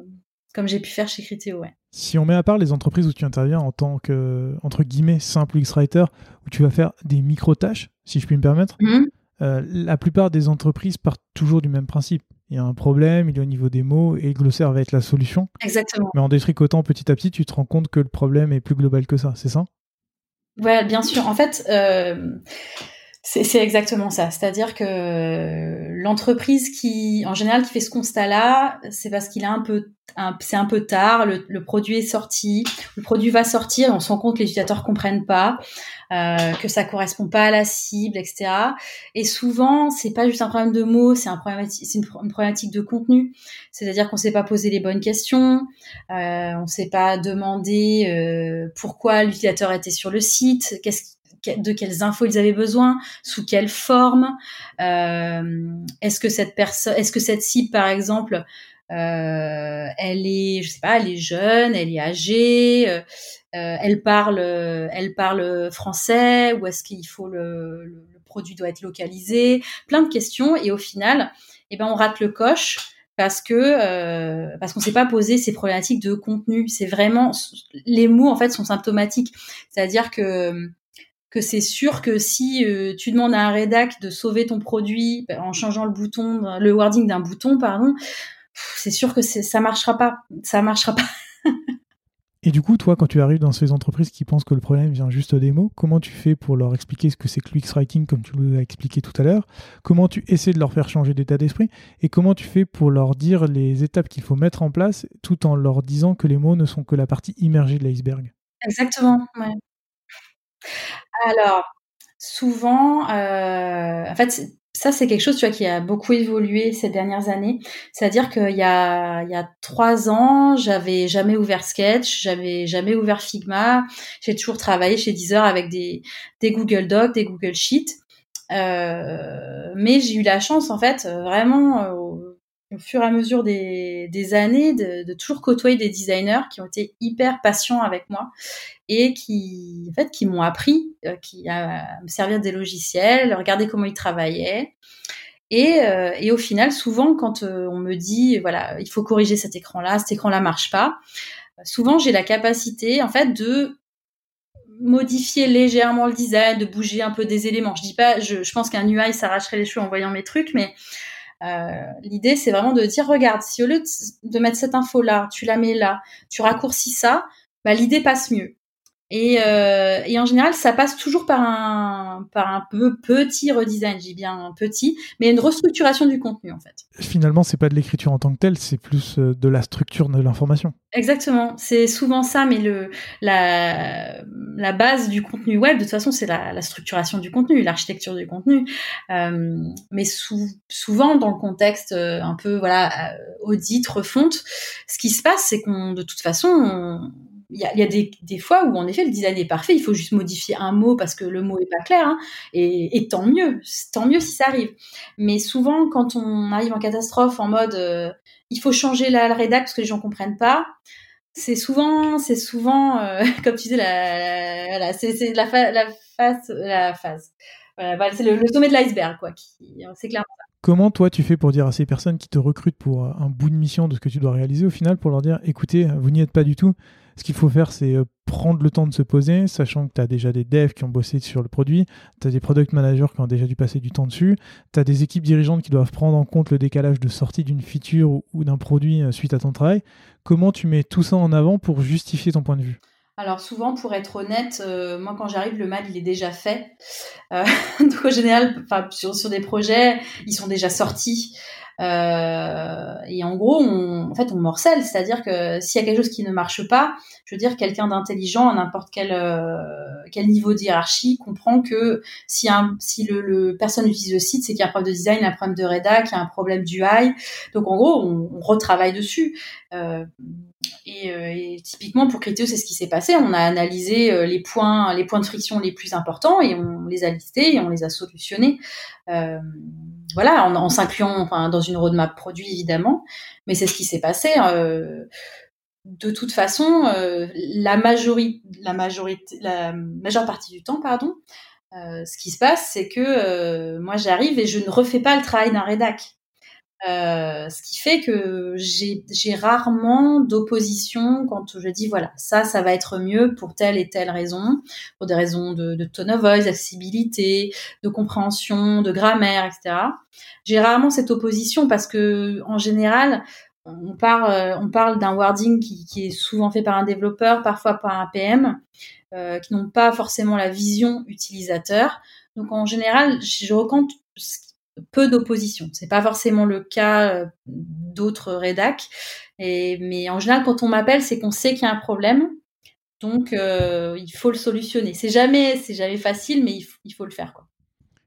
comme j'ai pu faire chez. Ouais. Si on met à part les entreprises où tu interviens en tant que, entre guillemets, simple X-Writer, où tu vas faire des micro-tâches, si je puis me permettre, mhm. euh, la plupart des entreprises partent toujours du même principe. Il y a un problème, il est au niveau des mots, et le glossaire va être la solution. Exactement. Mais en détricotant petit à petit, tu te rends compte que le problème est plus global que ça, c'est ça? Ouais, bien sûr. En fait, euh, c'est exactement ça. C'est-à-dire que l'entreprise qui, en général, qui fait ce constat-là, c'est parce qu'il a un peu, c'est un peu tard. Le, produit est sorti, le produit va sortir, on se rend compte que les utilisateurs comprennent pas, euh, que ça correspond pas à la cible, etc. Et souvent, c'est pas juste un problème de mots, c'est un problème, c'est une, problématique de contenu. C'est-à-dire qu'on sait pas poser les bonnes questions, euh, on sait pas demander euh, pourquoi l'utilisateur était sur le site, qu'est-ce de quelles infos ils avaient besoin, sous quelle forme. Euh, est-ce que cette personne, est-ce que cette cible, par exemple, euh, elle est, je sais pas, elle est jeune, elle est âgée, euh, elle parle, elle parle français, ou est-ce qu'il faut le, le, produit doit être localisé, plein de questions, et au final, eh ben on rate le coche parce que euh, parce qu'on s'est pas posé ces problématiques de contenu. C'est vraiment les mots en fait sont symptomatiques. C'est-à-dire que que c'est sûr que si euh, tu demandes à un rédac de sauver ton produit ben, en changeant le bouton, le wording d'un bouton, pardon, c'est sûr que ça marchera pas. Ça marchera pas. Et du coup, toi, quand tu arrives dans ces entreprises qui pensent que le problème vient juste des mots, comment tu fais pour leur expliquer ce que c'est que l'UX Writing, comme tu l'as expliqué tout à l'heure? Comment tu essaies de leur faire changer d'état d'esprit? Et comment tu fais pour leur dire les étapes qu'il faut mettre en place tout en leur disant que les mots ne sont que la partie immergée de l'iceberg? Exactement, ouais. Alors, souvent, euh, en fait, ça c'est quelque chose qui a beaucoup évolué ces dernières années. C'est-à-dire qu'il y a il y a trois ans, j'avais jamais ouvert Sketch, j'avais jamais ouvert Figma. J'ai toujours travaillé chez Deezer avec des Google Docs, des Google Sheets. Euh, mais j'ai eu la chance en fait vraiment euh, au fur et à mesure des, des années de, de, toujours côtoyer des designers qui ont été hyper patients avec moi et qui en fait qui m'ont appris euh, qui à me servir des logiciels regarder comment ils travaillaient. Et, euh, et au final souvent quand euh, on me dit voilà il faut corriger cet écran là cet écran là marche pas souvent j'ai la capacité en fait de modifier légèrement le design de bouger un peu des éléments. Je dis pas je, je pense qu'un UI s'arracherait les cheveux en voyant mes trucs mais euh, l'idée, c'est vraiment de dire, regarde, si au lieu de, mettre cette info là, tu la mets là, tu raccourcis ça, bah, l'idée passe mieux. Et, euh, et, en général, ça passe toujours par un, par un peu petit redesign, j'ai bien petit, mais une restructuration du contenu en fait. Finalement, c'est pas de l'écriture en tant que telle, c'est plus euh, de la structure de l'information. Exactement, c'est souvent ça, mais le, la, la base du contenu web, de toute façon, c'est la, la, structuration du contenu, l'architecture du contenu. Euh, mais sou, souvent, dans le contexte euh, un peu voilà euh, audit, refonte, ce qui se passe, c'est qu'on de toute façon, on, il y a, des, fois où en effet le design est parfait, il faut juste modifier un mot parce que le mot est pas clair, hein, et, tant mieux, tant mieux si ça arrive. Mais souvent, quand on arrive en catastrophe en mode euh, il faut changer la, la parce que les gens comprennent pas, c'est souvent, c'est souvent, euh, comme tu dis, la, c'est la, fa, la phase, c'est le, sommet de l'iceberg. Comment toi tu fais pour dire à ces personnes qui te recrutent pour un bout de mission de ce que tu dois réaliser au final, pour leur dire écoutez, vous n'y êtes pas du tout, ce qu'il faut faire, c'est euh, prendre le temps de se poser, sachant que tu as déjà des devs qui ont bossé sur le produit, tu as des product managers qui ont déjà dû passer du temps dessus, tu as des équipes dirigeantes qui doivent prendre en compte le décalage de sortie d'une feature ou d'un produit euh, suite à ton travail. Comment tu mets tout ça en avant pour justifier ton point de vue? Alors souvent, pour être honnête, euh, moi quand j'arrive, le mal il est déjà fait. Donc au général, sur des projets, ils sont déjà sortis. Euh, et en gros, on, en fait, on morcelle, c'est-à-dire que s'il y a quelque chose qui ne marche pas, je veux dire, quelqu'un d'intelligent à n'importe quel euh, quel niveau de hiérarchie comprend que si un si le, le personne utilise le site, c'est qu'il y a un problème de design, un problème de rédac, qu'il y a un problème du high. Donc en gros, on, on retravaille dessus. Euh, et, euh, et, typiquement pour Criteo, c'est ce qui s'est passé. On a analysé les points, les points de friction les plus importants et on les a listés et on les a solutionnés. Euh, voilà, en, en s'incluant enfin, dans une roadmap produit évidemment, mais c'est ce qui s'est passé. Euh, de toute façon, euh, la majorité, la majorité, la majeure partie du temps, pardon, euh, ce qui se passe, c'est que moi j'arrive et je ne refais pas le travail d'un rédac. Euh, ce qui fait que j'ai rarement d'opposition quand je dis voilà ça ça va être mieux pour telle et telle raison pour des raisons de, de tone of voice d'accessibilité de compréhension de grammaire etc j'ai rarement cette opposition parce que en général on parle euh, parle d'un wording qui, est souvent fait par un développeur parfois par un PM euh, qui n'ont pas forcément la vision utilisateur. Donc en général je recompte peu d'opposition. C'est pas forcément le cas euh, d'autres rédacs. Et, mais en général, quand on m'appelle, c'est qu'on sait qu'il y a un problème. Donc, euh, il faut le solutionner. C'est jamais, c'est jamais facile, mais il, faut, il faut le faire. Quoi.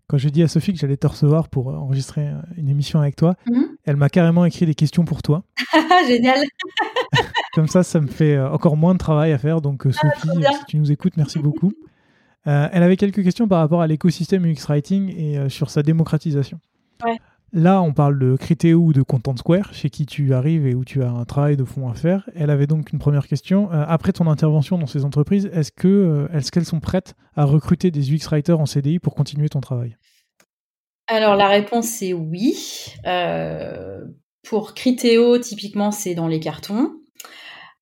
Quand je dis à Sophie que j'allais te recevoir pour enregistrer une émission avec toi, mmh. elle m'a carrément écrit des questions pour toi. Génial. Comme ça, ça me fait euh, encore moins de travail à faire. Donc, ah, Sophie, si tu nous écoutes, merci beaucoup. Euh, elle avait quelques questions par rapport à l'écosystème UX Writing et euh, sur sa démocratisation. Ouais. Là, on parle de Criteo ou de Content Square, chez qui tu arrives et où tu as un travail de fond à faire. Elle avait donc une première question. Euh, après ton intervention dans ces entreprises, est-ce que est-ce qu'elles sont prêtes à recruter des UX writers en CDI pour continuer ton travail? Alors la réponse c'est oui. pour Criteo, typiquement, c'est dans les cartons.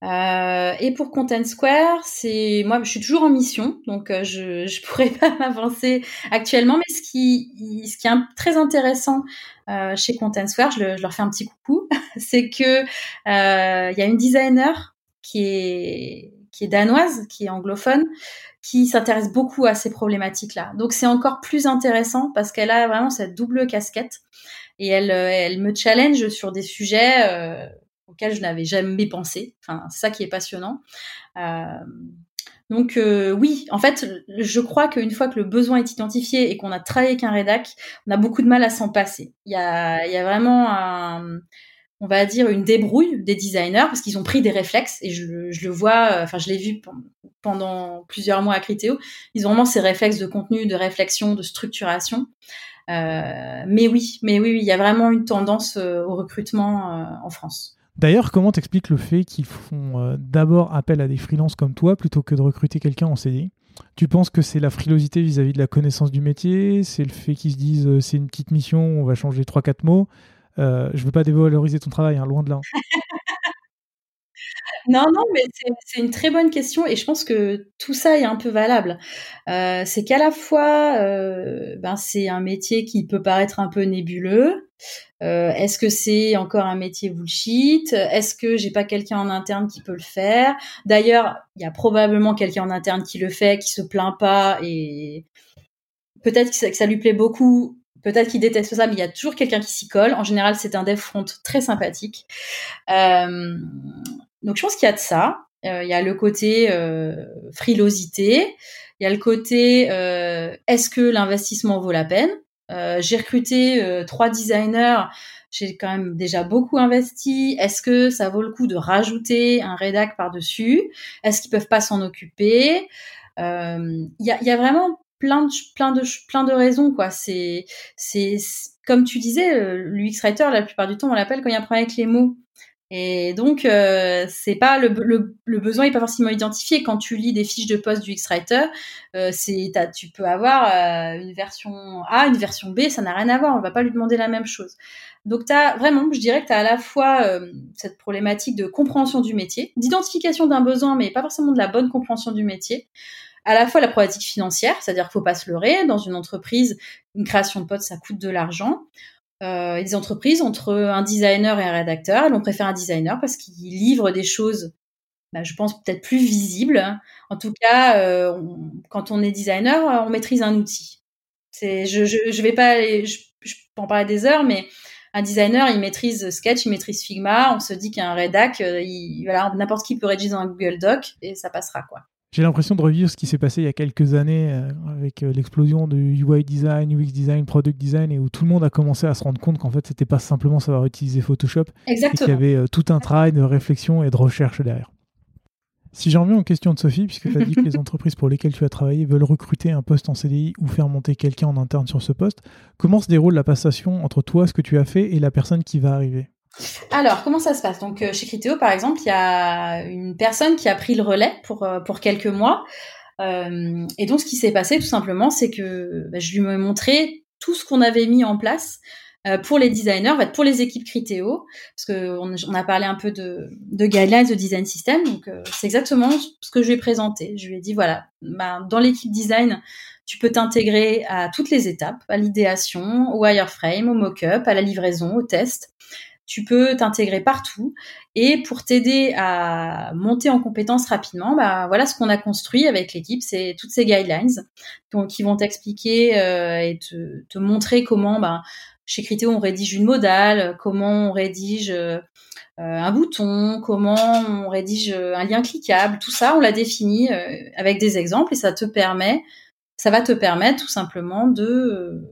Euh, et pour Content Square, c'est moi, je suis toujours en mission, donc euh, je je pourrais pas m'avancer actuellement. Mais ce qui ce qui est très intéressant euh, chez Content Square, je, je, leur fais un petit coucou, c'est que euh, il y a une designer qui est qui est danoise, qui est anglophone, qui s'intéresse beaucoup à ces problématiques-là. Donc c'est encore plus intéressant parce qu'elle a vraiment cette double casquette et elle elle me challenge sur des sujets auquel je n'avais jamais pensé. Enfin, c'est ça qui est passionnant. Euh, donc euh, oui, en fait, je crois qu'une fois que le besoin est identifié et qu'on a travaillé avec un rédac, on a beaucoup de mal à s'en passer. Il y a, y a vraiment on va dire une débrouille des designers parce qu'ils ont pris des réflexes et je, le vois, enfin je l'ai vu pendant plusieurs mois à Criteo, ils ont vraiment ces réflexes de contenu, de réflexion, de structuration. Euh, mais oui, mais oui, il y a vraiment une tendance euh, au recrutement euh, en France. D'ailleurs, comment t'expliques le fait qu'ils font euh, d'abord appel à des freelances comme toi plutôt que de recruter quelqu'un en CDI Tu penses que c'est la frilosité vis-à-vis de la connaissance du métier? C'est le fait qu'ils se disent euh, c'est une petite mission, on va changer 3-4 mots? Euh, Je veux pas dévaloriser ton travail, hein, loin de là. Non, non, mais c'est une très bonne question et je pense que tout ça est un peu valable. Euh, c'est qu'à la fois, euh, ben, c'est un métier qui peut paraître un peu nébuleux. Euh, Est-ce que c'est encore un métier bullshit? Est-ce que j'ai pas quelqu'un en interne qui peut le faire? D'ailleurs, il y a probablement quelqu'un en interne qui le fait, qui se plaint pas et peut-être que ça lui plaît beaucoup Peut-être qu'il déteste ça, mais il y a toujours quelqu'un qui s'y colle. En général, c'est un dev front très sympathique. Donc, je pense qu'il y a de ça. Euh, il y a le côté euh, frilosité. Il y a le côté euh, est-ce que l'investissement vaut la peine? Euh, J'ai recruté euh, trois designers. J'ai quand même déjà beaucoup investi. Est-ce que ça vaut le coup de rajouter un rédac par-dessus? Est-ce qu'ils peuvent pas s'en occuper? Il y a, y a vraiment plein de plein de plein de raisons quoi. C'est c'est comme tu disais, euh, l'UX writer la plupart du temps on l'appelle quand il y a un problème avec les mots. Et donc euh, c'est pas le, le, le, besoin est pas forcément identifié quand tu lis des fiches de poste du X-Writer. Euh, tu peux avoir euh, une version A, une version B, ça n'a rien à voir. On va pas lui demander la même chose. Donc vraiment, je dirais que tu as à la fois euh, cette problématique de compréhension du métier, d'identification d'un besoin, mais pas forcément de la bonne compréhension du métier à la fois la problématique financière, c'est-à-dire qu'il faut pas se leurrer, dans une entreprise, une création de poste, ça coûte de l'argent. Euh, des entreprises, entre un designer et un rédacteur, on préfère un designer parce qu'il livre des choses, bah, je pense, peut-être plus visibles. En tout cas, euh, quand on est designer, on maîtrise un outil. C'est, je, je, je vais pas, je, je peux en parler des heures, mais un designer, il maîtrise Sketch, il maîtrise Figma. On se dit qu'un rédac, euh, il, voilà, n'importe qui peut rédiger dans un Google Doc et ça passera, quoi. J'ai l'impression de revivre ce qui s'est passé il y a quelques années euh, avec euh, l'explosion du UI design, UX design, product design, et où tout le monde a commencé à se rendre compte qu'en fait, c'était pas simplement savoir utiliser Photoshop, Exactement. et qu'il y avait euh, tout un travail de réflexion et de recherche derrière. Si j'en reviens aux questions de Sophie, puisque tu as dit que les entreprises pour lesquelles tu as travaillé veulent recruter un poste en CDI ou faire monter quelqu'un en interne sur ce poste, comment se déroule la passation entre toi, ce que tu as fait, et la personne qui va arriver? Alors, comment ça se passe? Donc, euh, chez Criteo, par exemple, il y a une personne qui a pris le relais pour, euh, pour quelques mois. Euh, et donc, ce qui s'est passé, tout simplement, c'est que bah, je lui ai montré tout ce qu'on avait mis en place pour les designers, pour les équipes Criteo, parce qu'on on a parlé un peu de, de guidelines de design system. Donc, c'est exactement ce que je lui ai présenté. Je lui ai dit, voilà, bah, dans l'équipe design, tu peux t'intégrer à toutes les étapes, à l'idéation, au wireframe, au mock-up, à la livraison, au test tu peux t'intégrer partout. Et pour t'aider à monter en compétences rapidement, bah, voilà ce qu'on a construit avec l'équipe, c'est toutes ces guidelines donc, qui vont t'expliquer euh, et te, te, montrer comment, bah, chez Criteo, on rédige une modale, comment on rédige euh, un bouton, comment on rédige un lien cliquable, tout ça, on l'a défini euh, avec des exemples et ça te permet, ça va te permettre tout simplement de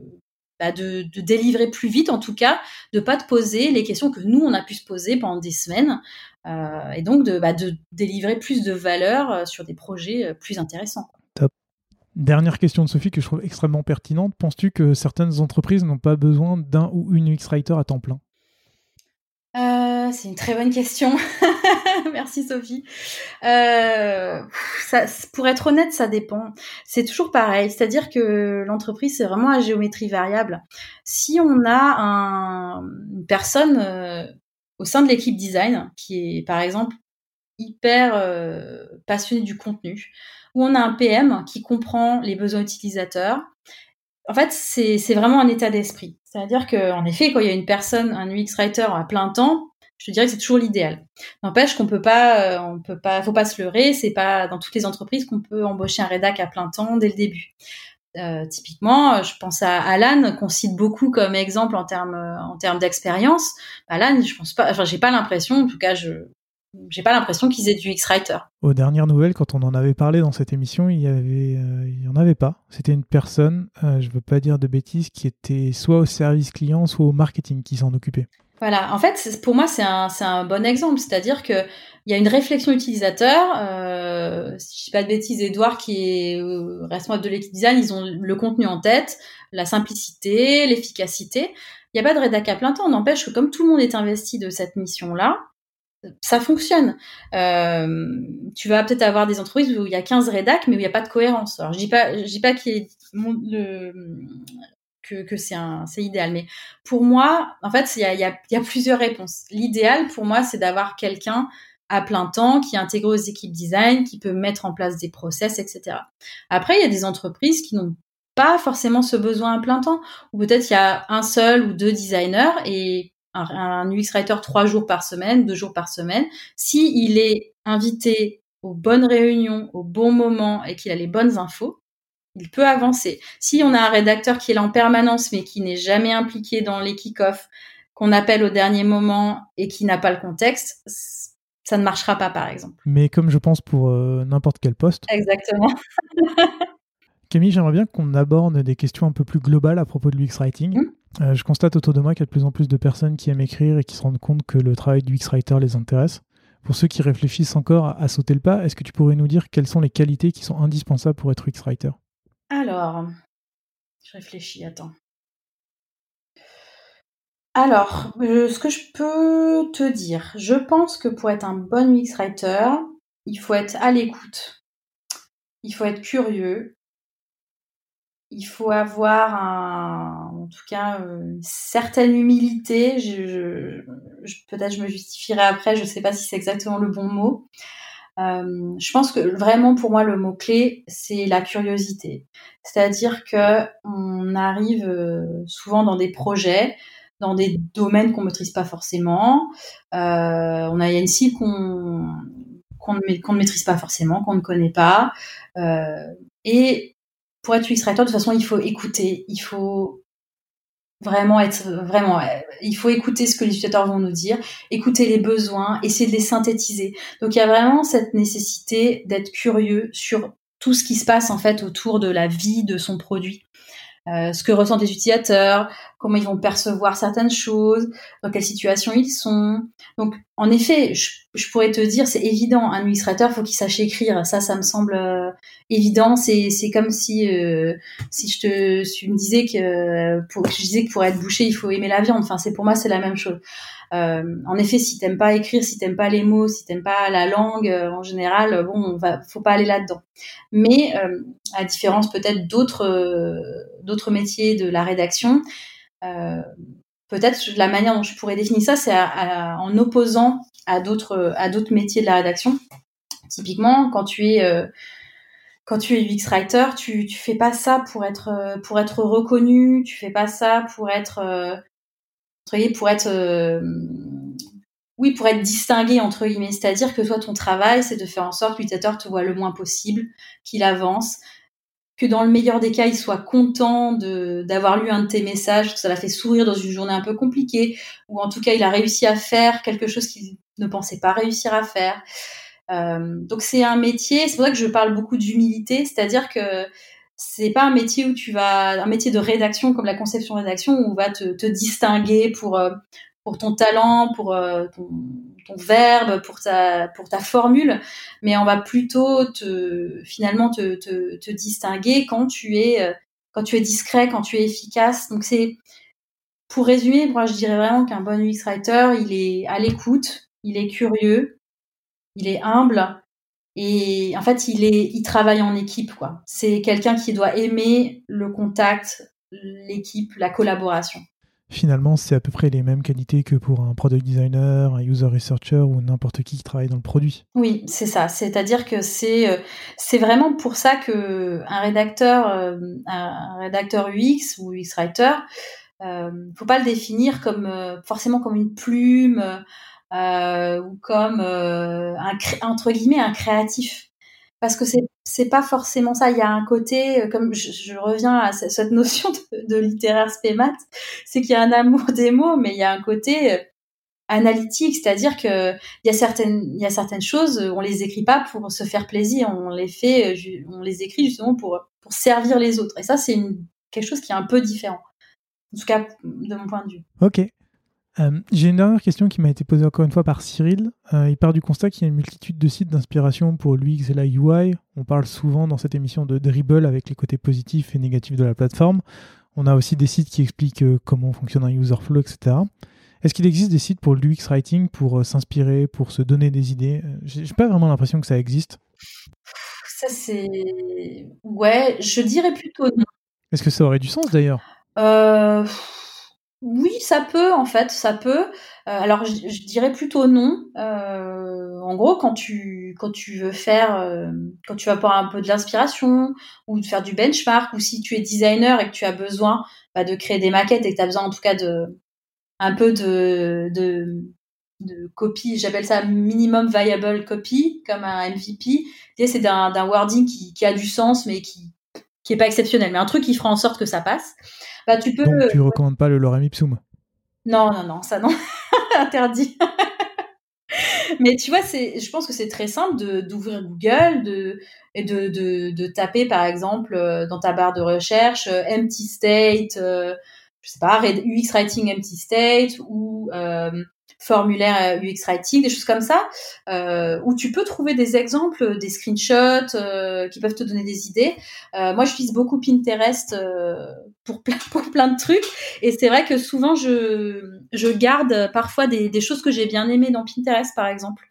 bah, de, délivrer plus vite, en tout cas, de pas te poser les questions que nous on a pu se poser pendant des semaines, euh, et donc de, bah, de, délivrer plus de valeur euh, sur des projets euh, plus intéressants. Top. Dernière question de Sophie que je trouve extrêmement pertinente. Penses-tu que certaines entreprises n'ont pas besoin d'un ou une UX writer à temps plein? Euh, c'est une très bonne question. Merci Sophie. Euh, pour être honnête, ça dépend. C'est toujours pareil, c'est-à-dire que l'entreprise c'est vraiment à géométrie variable. Si on a un, une personne euh, au sein de l'équipe design qui est par exemple hyper passionnée du contenu, ou on a un PM qui comprend les besoins utilisateurs, en fait, c'est vraiment un état d'esprit. C'est-à-dire qu'en effet, quand il y a une personne, un UX writer à plein temps, je dirais que c'est toujours l'idéal. N'empêche qu'on peut pas, euh, on peut pas, faut pas se leurrer. C'est pas dans toutes les entreprises qu'on peut embaucher un rédac à plein temps dès le début. Euh, typiquement, je pense à Alan qu'on cite beaucoup comme exemple en termes en termes d'expérience. Alan, je pense pas, enfin j'ai pas l'impression, en tout cas je j'ai pas l'impression qu'ils aient du X-Writer. Aux dernières nouvelles, quand on en avait parlé dans cette émission, il y avait, euh, il y en avait pas. C'était une personne, euh, je veux pas dire de bêtises, qui était soit au service client, soit au marketing qui s'en occupait. Voilà, en fait, pour moi, c'est un, un bon exemple. C'est-à-dire que il y a une réflexion utilisateur. Euh, si je dis pas de bêtises, Edouard, qui est euh, responsable de l'équipe design, ils ont le contenu en tête, la simplicité, l'efficacité. Il n'y a pas de rédac à plein temps. N'empêche que comme tout le monde est investi de cette mission-là, ça fonctionne. Euh, tu vas peut-être avoir des entreprises où il y a 15 rédacs, mais où il n'y a pas de cohérence. Alors, je dis pas, je dis pas qu'il est le, que, c'est idéal, mais pour moi, en fait, il y a, y, a, y a plusieurs réponses. L'idéal, pour moi, c'est d'avoir quelqu'un à plein temps, qui est intégré aux équipes design, qui peut mettre en place des process, etc. Après, il y a des entreprises qui n'ont pas forcément ce besoin à plein temps, ou peut-être il y a un seul ou deux designers et un, un UX writer trois jours par semaine, deux jours par semaine. Si il est invité aux bonnes réunions, au bon moment et qu'il a les bonnes infos, il peut avancer. Si on a un rédacteur qui est là en permanence mais qui n'est jamais impliqué dans les kick-offs, qu'on appelle au dernier moment et qui n'a pas le contexte, ça ne marchera pas par exemple. Mais comme je pense pour euh, n'importe quel poste. Exactement. Camille, j'aimerais bien qu'on aborde des questions un peu plus globales à propos de l'UX Writing. Mmh. Euh, je constate autour de moi qu'il y a de plus en plus de personnes qui aiment écrire et qui se rendent compte que le travail du UX Writer les intéresse. Pour ceux qui réfléchissent encore à, sauter le pas, est-ce que tu pourrais nous dire quelles sont les qualités qui sont indispensables pour être UX Writer Alors, je réfléchis, attends. Alors, euh, ce que je peux te dire, je pense que pour être un bon UX Writer, il faut être à l'écoute, il faut être curieux, il faut avoir un, en tout cas une certaine humilité. Je, je, peut-être je me justifierai après, je ne sais pas si c'est exactement le bon mot. Euh, je pense que vraiment pour moi le mot clé c'est la curiosité. C'est-à-dire que on arrive euh, souvent dans des projets, dans des domaines qu'on maîtrise pas forcément. Euh, on a une cible qu'on qu'on ne, ne maîtrise pas forcément, qu'on ne connaît pas. Euh, et pour être UX de toute façon, il faut écouter, il faut vraiment être vraiment il faut écouter ce que les utilisateurs vont nous dire écouter les besoins essayer de les synthétiser. Donc il y a vraiment cette nécessité d'être curieux sur tout ce qui se passe en fait autour de la vie de son produit euh, ce que ressentent les utilisateurs, comment ils vont percevoir certaines choses, dans quelle situation ils sont. Donc, en effet, je, pourrais te dire, c'est évident, un illustrateur, faut qu'il sache écrire. Ça, ça me semble euh, évident. C'est, c'est comme si, euh, si je te, si me disais que, pour, je disais que pour être bouché, il faut aimer la viande. Enfin, c'est pour moi, c'est la même chose. Euh, en effet, si t'aimes pas écrire, si t'aimes pas les mots, si t'aimes pas la langue euh, en général, bon, on va, faut pas aller là-dedans. Mais euh, à différence peut-être d'autres d'autres métiers de la rédaction, peut-être la manière dont je pourrais définir ça, c'est en opposant à d'autres à d'autres métiers de la rédaction. Typiquement, quand tu es quand tu es UX writer, tu tu fais pas ça pour être pour être reconnu, tu fais pas ça pour être pour être euh, oui, pour être distingué entre guillemets, c'est-à-dire que toi ton travail c'est de faire en sorte que l'utilisateur te voit le moins possible, qu'il avance, que dans le meilleur des cas il soit content d'avoir lu un de tes messages, que ça l'a fait sourire dans une journée un peu compliquée, ou en tout cas il a réussi à faire quelque chose qu'il ne pensait pas réussir à faire. Euh, donc c'est un métier, c'est pour ça que je parle beaucoup d'humilité, c'est-à-dire que c'est pas un métier où tu vas un métier de rédaction comme la conception rédaction où on va te, te distinguer pour euh, pour ton talent pour euh, ton, verbe pour ta formule mais on va plutôt te finalement te, te, te distinguer quand tu es euh, quand tu es discret quand tu es efficace donc c'est pour résumer moi je dirais vraiment qu'un bon UX writer il est à l'écoute il est curieux il est humble et en fait, il est, il travaille en équipe, quoi. C'est quelqu'un qui doit aimer le contact, l'équipe, la collaboration. Finalement, c'est à peu près les mêmes qualités que pour un product designer, un user researcher ou n'importe qui qui travaille dans le produit. Oui, c'est ça. C'est-à-dire que c'est euh, c'est vraiment pour ça que un rédacteur, euh, un rédacteur UX ou UX writer, euh, faut pas le définir comme euh, forcément comme une plume ou comme un entre guillemets un créatif parce que c'est c'est pas forcément ça il y a un côté euh, comme je, reviens à cette notion de, littéraire spémat c'est qu'il y a un amour des mots mais il y a un côté analytique, c'est-à-dire que il y a certaines il y a certaines choses on les écrit pas pour se faire plaisir, on les fait on les écrit justement pour pour servir les autres et ça c'est quelque chose qui est un peu différent. En tout cas de mon point de vue. OK. Euh, j'ai une dernière question qui m'a été posée encore une fois par Cyril. Euh, il part du constat qu'il y a une multitude de sites d'inspiration pour l'UX et la UI. On parle souvent dans cette émission de dribble avec les côtés positifs et négatifs de la plateforme. On a aussi des sites qui expliquent euh, comment fonctionne un user flow, etc. Est-ce qu'il existe des sites pour l'UX writing pour s'inspirer, pour se donner des idées? J'ai pas vraiment l'impression que ça existe. Ça c'est ouais, je dirais plutôt non. Est-ce que ça aurait du sens d'ailleurs? Euh oui, ça peut en fait, ça peut. Euh, alors je, dirais plutôt non. Euh, en gros, quand tu quand tu veux faire, euh, quand tu vas avoir un peu de l'inspiration ou de faire du benchmark, ou si tu es designer et que tu as besoin bah, de créer des maquettes et que tu as besoin en tout cas de un peu de de, copie, j'appelle ça minimum viable copy comme un MVP. c'est d'un wording qui, qui a du sens mais qui qui est pas exceptionnel, mais un truc qui fera en sorte que ça passe. Bah, tu peux. Donc, tu recommandes pas le lorem ipsum Non, non, non, ça non, interdit. mais tu vois, c'est, je pense que c'est très simple de d'ouvrir Google, de et de, de, de, taper par exemple euh, dans ta barre de recherche euh, empty state, euh, je sais pas, UX writing empty state ou formulaire UX Writing, des choses comme ça, euh, où tu peux trouver des exemples, des screenshots euh, qui peuvent te donner des idées. Euh, moi, j'utilise beaucoup Pinterest euh, pour, plein, de trucs, et c'est vrai que souvent, je, je garde parfois des, choses que j'ai bien aimées dans Pinterest, par exemple.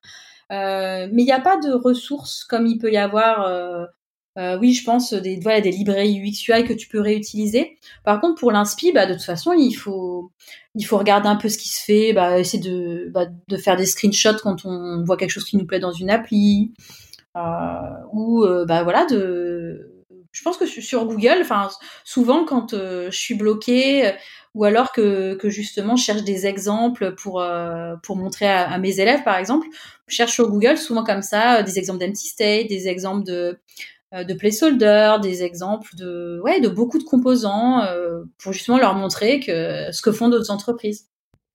Euh, mais il n'y a pas de ressources comme il peut y avoir euh, oui, je pense des voilà des librairies UX UI que tu peux réutiliser. Par contre, pour l'inspi, bah de toute façon, il faut il faut regarder un peu ce qui se fait, bah essayer de bah, de faire des screenshots quand on voit quelque chose qui nous plaît dans une appli, euh, ou euh, voilà de je pense que sur Google, enfin souvent quand euh, je suis bloquée ou alors que, que justement je cherche des exemples pour pour montrer à, à, mes élèves par exemple, je cherche sur Google souvent comme ça des exemples d'empty state, des exemples de euh, de placeholder, des exemples de, ouais, de beaucoup de composants euh, pour justement leur montrer que ce que font d'autres entreprises.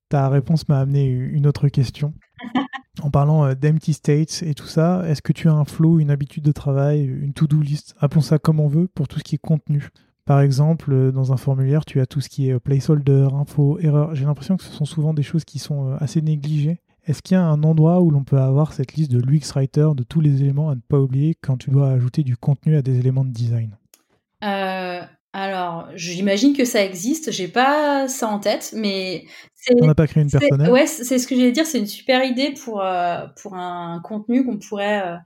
Ta réponse m'a amené une autre question. en parlant euh, d'empty states et tout ça, est-ce que tu as un flow, une habitude de travail, une to-do list, appelons ça comme on veut, pour tout ce qui est contenu Par exemple, dans un formulaire, tu as tout ce qui est placeholder, info, erreur. J'ai l'impression que ce sont souvent des choses qui sont assez négligées. Est-ce qu'il y a un endroit où l'on peut avoir cette liste de l'UX Writer de tous les éléments à ne pas oublier quand tu dois ajouter du contenu à des éléments de design? Euh, Alors, j'imagine que ça existe. J'ai pas ça en tête, mais on n'a pas créé une personnelle? Ouais, c'est ce que j'allais dire. C'est une super idée pour euh, pour un contenu qu'on pourrait euh,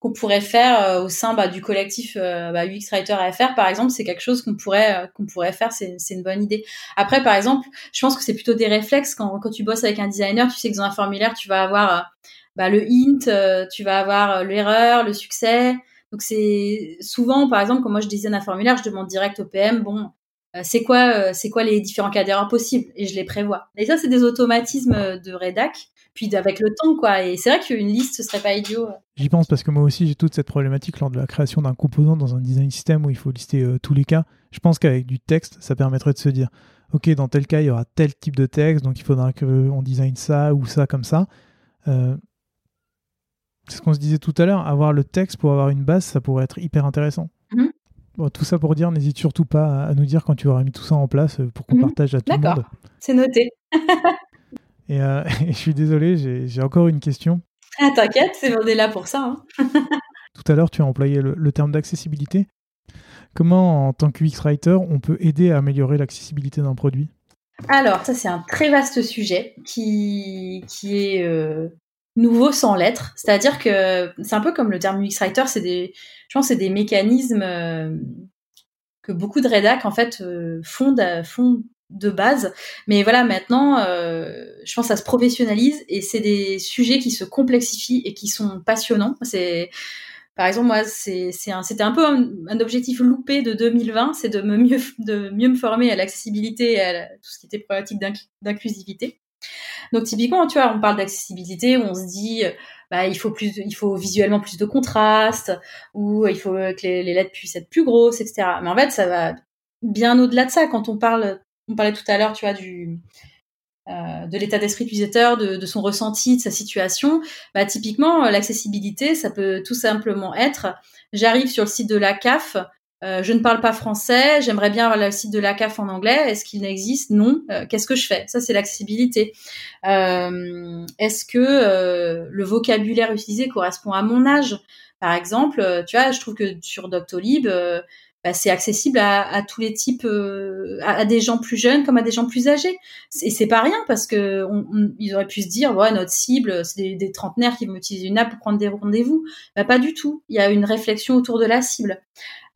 qu'on pourrait faire euh, au sein bah, du collectif bah, UX Writer AFR par exemple c'est quelque chose qu'on pourrait qu'on pourrait faire c'est c'est une bonne idée après par exemple je pense que c'est plutôt des réflexes quand quand tu bosses avec un designer tu sais que dans un formulaire tu vas avoir bah, le hint tu vas avoir l'erreur le succès donc c'est souvent par exemple quand moi je design un formulaire je demande direct au PM bon c'est quoi c'est quoi les différents cas d'erreur possibles? Et je les prévois et ça c'est des automatismes de rédac puis avec le temps, quoi. Et c'est vrai qu'une liste, ce serait pas idiot. J'y pense parce que moi aussi, j'ai toute cette problématique lors de la création d'un composant dans un design system où il faut lister euh, tous les cas. Je pense qu'avec du texte, ça permettrait de se dire, OK, dans tel cas, il y aura tel type de texte, donc il faudra qu'on design ça ou ça comme ça. Euh, c'est ce qu'on se disait tout à l'heure, avoir le texte pour avoir une base, ça pourrait être hyper intéressant. Mhm. Bon, tout ça pour dire, n'hésite surtout pas à nous dire quand tu auras mis tout ça en place euh, pour qu'on mhm. partage à tout le monde. D'accord, c'est noté. Euh, et, je suis désolé, j'ai encore une question. Ah, t'inquiète, c'est on est là pour ça. Hein. Tout à l'heure, tu as employé le, terme d'accessibilité. Comment, en tant que UX writer, on peut aider à améliorer l'accessibilité d'un produit? Alors, ça, c'est un très vaste sujet qui, qui est euh, nouveau sans l'être. C'est-à-dire que c'est un peu comme le terme UX writer, c'est des, je pense, c'est des mécanismes euh, que beaucoup de rédacs en fait font, font de base. Mais voilà, maintenant, euh, je pense que ça se professionnalise et c'est des sujets qui se complexifient et qui sont passionnants. C'est par exemple, moi, c'est, un, c'était un peu un, objectif loupé de 2020, c'est de mieux, de mieux me former à l'accessibilité et à tout ce qui était problématique d'inclusivité. Donc typiquement, tu vois, on parle d'accessibilité, on se dit, bah, il faut plus, il faut visuellement plus de contraste, ou il faut que les, lettres puissent être plus grosses, etc. Mais en fait, ça va bien au-delà de ça. Quand on parle on parlait tout à l'heure, tu vois, du euh, de l'état d'esprit de l'utilisateur, de, son ressenti, de sa situation. Bah, typiquement, euh, l'accessibilité, ça peut tout simplement être j'arrive sur le site de la CAF, euh, je ne parle pas français, j'aimerais bien avoir le site de la CAF en anglais. Est-ce qu'il n'existe Non. Qu'est-ce que je fais? Ça, c'est l'accessibilité. Est-ce que le vocabulaire utilisé correspond à mon âge? Par exemple, tu vois, je trouve que sur Doctolib, bah, c'est accessible à, tous les types, euh, à, des gens plus jeunes comme à des gens plus âgés. Et c'est pas rien parce que ils auraient pu se dire, ouais, notre cible, c'est des, trentenaires qui vont utiliser une app pour prendre des rendez-vous. Bah, pas du tout. Il y a une réflexion autour de la cible.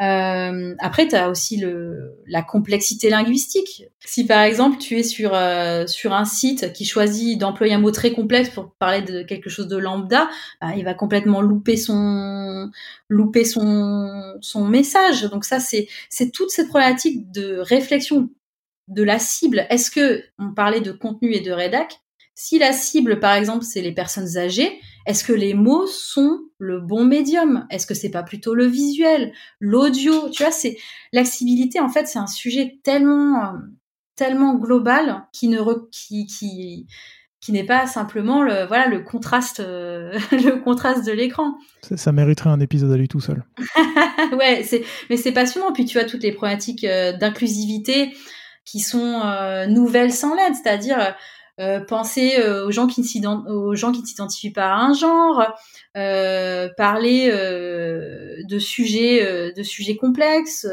Euh, après, tu as aussi le, la complexité linguistique. Si par exemple tu es sur euh, sur un site qui choisit d'employer un mot très complexe pour parler de quelque chose de lambda, bah, il va complètement louper son louper son son message. Donc ça c'est c'est toute cette problématique de réflexion de la cible. Est-ce que on parlait de contenu et de rédac? Si la cible par exemple c'est les personnes âgées, est-ce que les mots sont le bon médium? Est-ce que c'est pas plutôt le visuel, l'audio? Tu vois, c'est l'accessibilité. En fait, c'est un sujet tellement, euh, tellement global qui ne qui qui qui n'est pas simplement le voilà le contraste euh, le contraste de l'écran. Ça, mériterait un épisode à lui tout seul. ouais, c'est mais c'est passionnant. Puis tu vois toutes les problématiques euh, d'inclusivité qui sont nouvelles sans l'aide, c'est-à-dire euh, penser euh, aux gens qui ne s'identifient pas à un genre, euh, parler de sujets de sujets complexes,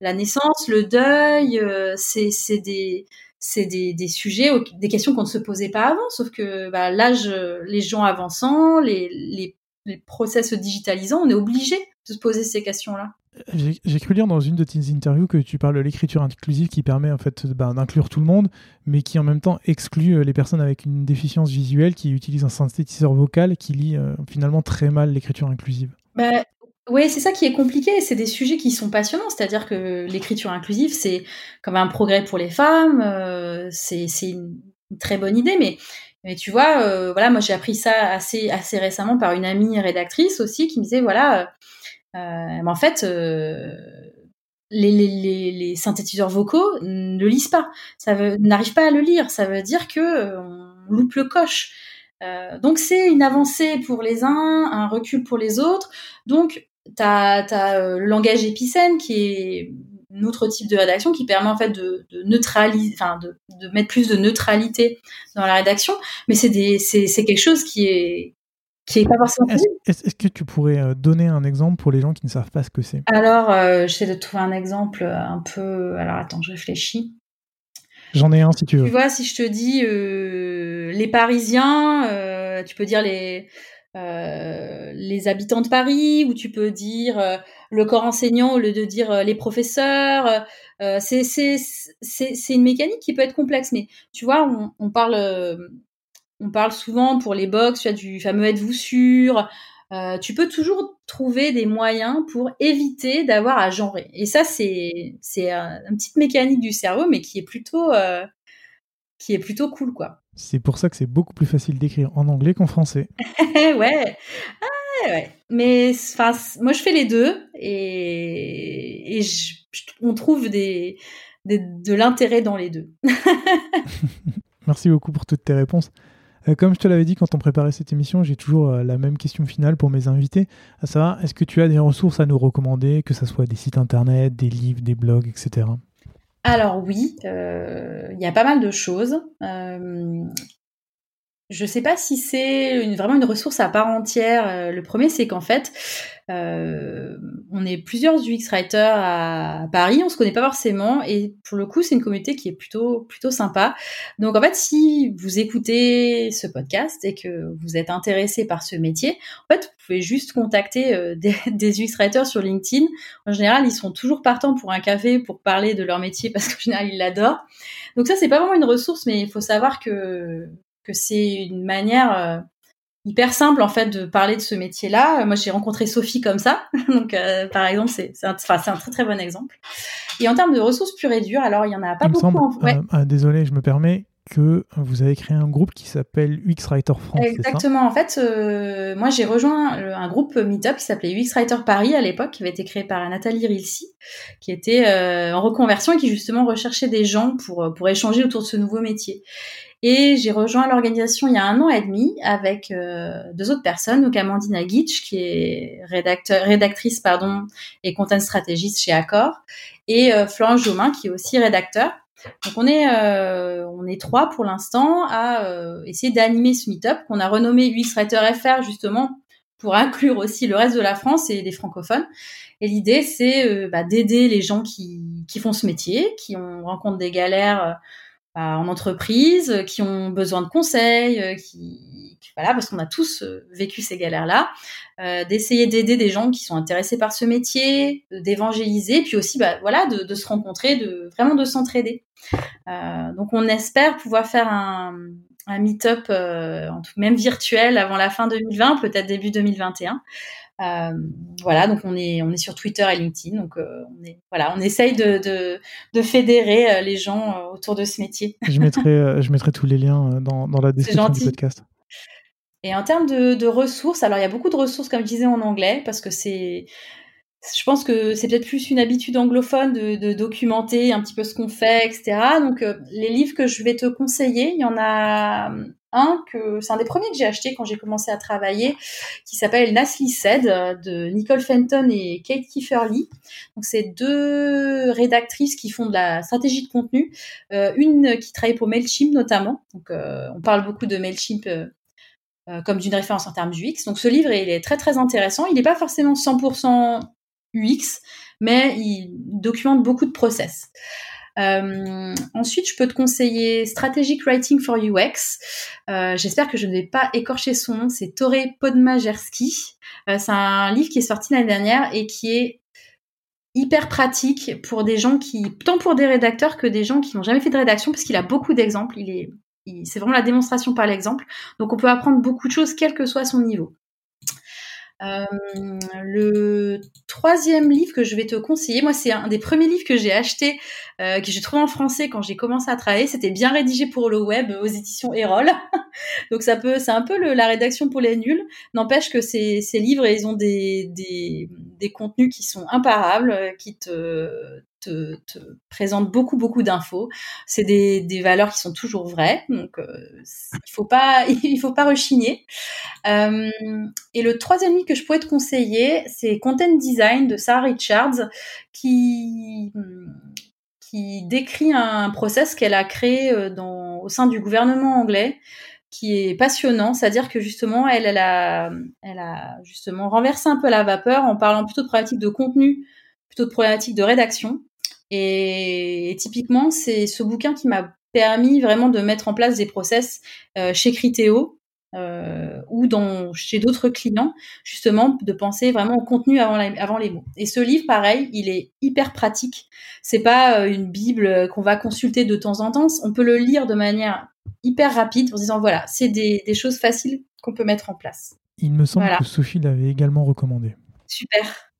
la naissance, le deuil, c'est des c'est des, sujets, des questions qu'on ne se posait pas avant, sauf que bah, l'âge, les gens avançant, les, les, les process se digitalisant, on est obligé de se poser ces questions-là. J'ai cru lire dans une de tes interviews que tu parles de l'écriture inclusive qui permet en fait bah, d'inclure tout le monde, mais qui en même temps exclut euh, les personnes avec une déficience visuelle qui utilisent un synthétiseur vocal qui lit euh, finalement très mal l'écriture inclusive. Bah, oui, c'est ça qui est compliqué. C'est des sujets qui sont passionnants. C'est-à-dire que l'écriture inclusive, c'est comme un progrès pour les femmes. Euh, c'est une, très bonne idée, mais mais tu vois, voilà, moi j'ai appris ça assez assez récemment par une amie rédactrice aussi qui me disait voilà euh, mais en fait, euh, les, les, les, synthétiseurs vocaux ne lisent pas. Ça n'arrivent pas à le lire. Ça veut dire que euh, on loupe le coche. donc c'est une avancée pour les uns, un recul pour les autres. Donc tu as, le langage épicène qui est un autre type de rédaction qui permet en fait de, de neutraliser, enfin de, de, mettre plus de neutralité dans la rédaction. Mais c'est c'est quelque chose qui est est-ce, que tu pourrais euh, donner un exemple pour les gens qui ne savent pas ce que c'est? Alors, euh, j'essaie de trouver un exemple euh, un peu. Alors, attends, je réfléchis. J'en ai un si tu veux. Tu vois, si je te dis les Parisiens, tu peux dire les les habitants de Paris, ou tu peux dire le corps enseignant au lieu de dire les professeurs. c'est c'est c'est une mécanique qui peut être complexe, mais tu vois, on, on parle on parle souvent pour les box, tu as du fameux êtes-vous sûr. Euh, tu peux toujours trouver des moyens pour éviter d'avoir à genrer. Et ça, c'est c'est une petite mécanique du cerveau, mais qui est plutôt euh, qui est plutôt cool, quoi. C'est pour ça que c'est beaucoup plus facile d'écrire en anglais qu'en français. ouais. Ah, ouais. Mais enfin, moi, je fais les deux et, et on trouve des, des de l'intérêt dans les deux. Merci beaucoup pour toutes tes réponses. Euh, comme je te l'avais dit quand on préparait cette émission, j'ai toujours euh, la même question finale pour mes invités, à savoir, est-ce que tu as des ressources à nous recommander, que ce soit des sites internet, des livres, des blogs, etc. Alors oui, euh, il y a pas mal de choses. Je ne sais pas si c'est vraiment une ressource à part entière. Euh, le premier, c'est qu'en fait, euh, on est plusieurs UX writers à Paris, on se connaît pas forcément, et pour le coup, c'est une communauté qui est plutôt plutôt sympa. Donc en fait, si vous écoutez ce podcast et que vous êtes intéressé par ce métier, en fait, vous pouvez juste contacter euh, des, des UX writers sur LinkedIn. En général, ils sont toujours partants pour un café pour parler de leur métier parce qu'en général, ils l'adorent. Donc ça, c'est pas vraiment une ressource, mais il faut savoir que que c'est une manière euh, hyper simple en fait de parler de ce métier-là. Moi, j'ai rencontré Sophie comme ça, donc euh, par exemple, c'est un, c'est un très très bon exemple. Et en termes de ressources pures et dures, alors il y en a pas beaucoup. en... Euh, désolé, je me permets que vous avez créé un groupe qui s'appelle UX Writer France. Exactement. en fait, moi j'ai rejoint un groupe Meetup qui s'appelait UX Writer Paris à l'époque, qui avait été créé par Nathalie Rilsi, qui était en reconversion et qui justement recherchait des gens pour pour échanger autour de ce nouveau métier. Et j'ai rejoint l'organisation il y a un an et demi avec euh, deux autres personnes, donc Amandine Aguitch, qui est rédacteur, rédactrice pardon, et content stratégiste chez Accor, et euh, Florence Jomain, qui est aussi rédacteur. Donc on est euh, on est trois pour l'instant à euh, essayer d'animer ce meet-up qu'on a renommé UX FR justement pour inclure aussi le reste de la France et les francophones. Et l'idée c'est bah, d'aider les gens qui, qui font ce métier, qui ont rencontrent des galères en entreprise, qui ont besoin de conseils, qui, voilà, parce qu'on a tous vécu ces galères-là, d'essayer d'aider des gens qui sont intéressés par ce métier, d'évangéliser, puis aussi, bah, voilà, de, se rencontrer, de vraiment de s'entraider. donc, on espère pouvoir faire un, meet-up, euh, même virtuel, avant la fin 2020, peut-être début 2021. Euh, voilà, donc on est on est sur Twitter et LinkedIn, donc euh, on est voilà, on essaye de de, de fédérer euh, les gens autour de ce métier. je mettrai je mettrai tous les liens dans, dans la description du podcast. Et en termes de, de ressources, alors il y a beaucoup de ressources comme je disais en anglais parce que c'est je pense que c'est peut-être plus une habitude anglophone de, documenter un petit peu ce qu'on fait, etc. Donc, euh, les livres que je vais te conseiller, il y en a un que c'est un des premiers que j'ai acheté quand j'ai commencé à travailler, qui s'appelle Nasli Said de Nicole Fenton et Kate Kieferly. Donc, c'est deux rédactrices qui font de la stratégie de contenu, euh, une qui travaille pour Mailchimp notamment. Donc, euh, on parle beaucoup de Mailchimp. comme d'une référence en termes UX. Donc ce livre, il est très très intéressant. Il n'est pas forcément 100% UX, mais il documente beaucoup de process. Euh, ensuite, je peux te conseiller Strategic Writing for UX. Euh, j'espère que je ne vais pas écorcher son nom. C'est Tore Podmajerski. Euh, c'est un livre qui est sorti l'année dernière et qui est hyper pratique pour des gens qui, tant pour des rédacteurs que des gens qui n'ont jamais fait de rédaction, parce qu'il a beaucoup d'exemples. Il est, c'est vraiment la démonstration par l'exemple. Donc, on peut apprendre beaucoup de choses, quel que soit son niveau. Euh, le troisième livre que je vais te conseiller, moi c'est un des premiers livres que j'ai acheté, euh, que j'ai trouvé en français quand j'ai commencé à travailler. C'était bien rédigé pour le web aux éditions Erol. Donc ça peut, c'est un peu le, la rédaction pour les nuls. N'empêche que ces, ces livres, ils ont des, des, des contenus qui sont imparables, qui te te, te présente beaucoup beaucoup d'infos. C'est des, des, valeurs qui sont toujours vraies, donc euh, il faut pas il faut pas rechigner. Euh, et le troisième livre que je pourrais te conseiller, c'est Content Design de Sarah Richards, qui qui décrit un process qu'elle a créé euh, dans, au sein du gouvernement anglais qui est passionnant, c'est-à-dire que justement, elle, elle a, elle a justement renversé un peu la vapeur en parlant plutôt de problématiques de contenu, plutôt de problématiques de rédaction. Et, typiquement, c'est ce bouquin qui m'a permis vraiment de mettre en place des process euh, chez Criteo euh, ou dans, chez d'autres clients, justement, de penser vraiment au contenu avant, avant les mots. Et ce livre, pareil, il est hyper pratique. C'est pas euh, une bible qu'on va consulter de temps en temps. On peut le lire de manière hyper rapide en se disant voilà, c'est des, des choses faciles qu'on peut mettre en place. Il me semble que Sophie l'avait également recommandé. Super.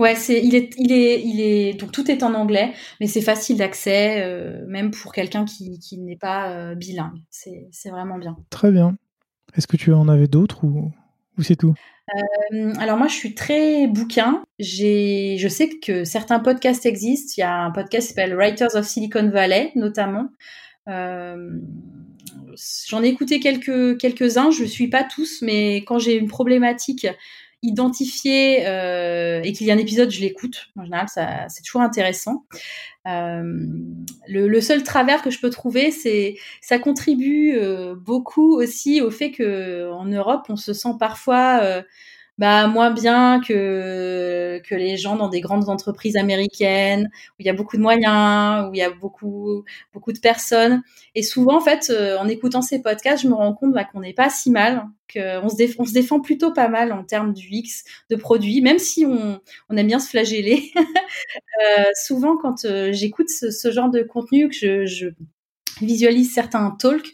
Ouais, c'est il est il est il est donc tout est en anglais, mais c'est facile d'accès, euh, même pour quelqu'un qui, qui n'est pas euh, bilingue. C'est c'est vraiment bien. Très bien. Est-ce que tu en avais d'autres ou, ou c'est tout? Euh, alors moi je suis très bouquin. J'ai, je sais que certains podcasts existent. Il y a un podcast qui s'appelle Writers of Silicon Valley notamment. J'en ai écouté quelques quelques uns. Je suis pas tous, mais quand j'ai une problématique identifier euh, et qu'il y a un épisode, je l'écoute. En général, ça, c'est toujours intéressant. Euh, le, le, seul travers que je peux trouver, c'est ça contribue euh, beaucoup aussi au fait que en Europe, on se sent parfois euh, bah, moins bien que, que les gens dans des grandes entreprises américaines, où il y a beaucoup de moyens, où il y a beaucoup, beaucoup de personnes. Et souvent, en fait, euh, en écoutant ces podcasts, je me rends compte bah, qu'on n'est pas si mal, qu'on se, défend, plutôt pas mal en termes du X, de produits, même si on, on aime bien se flageller. euh, souvent, quand euh, j'écoute ce, genre de contenu, que je visualise certains talks,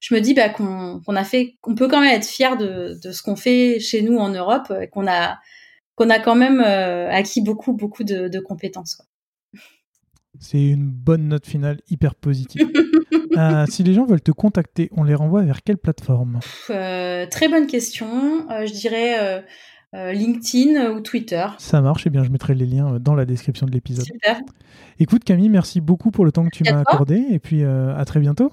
je me dis bah, qu'on a fait, qu'on peut quand même être fier de, de ce qu'on fait chez nous en Europe, qu'on a qu'on a quand même euh, acquis beaucoup beaucoup de, de compétences. C'est une bonne note finale hyper positive. euh, si les gens veulent te contacter, on les renvoie vers quelle plateforme? Euh, Très bonne question. Je dirais LinkedIn ou Twitter. Ça marche, et eh bien je mettrai les liens dans la description de l'épisode. Super. Écoute Camille, merci beaucoup pour le temps que tu m'as accordé et puis à très bientôt.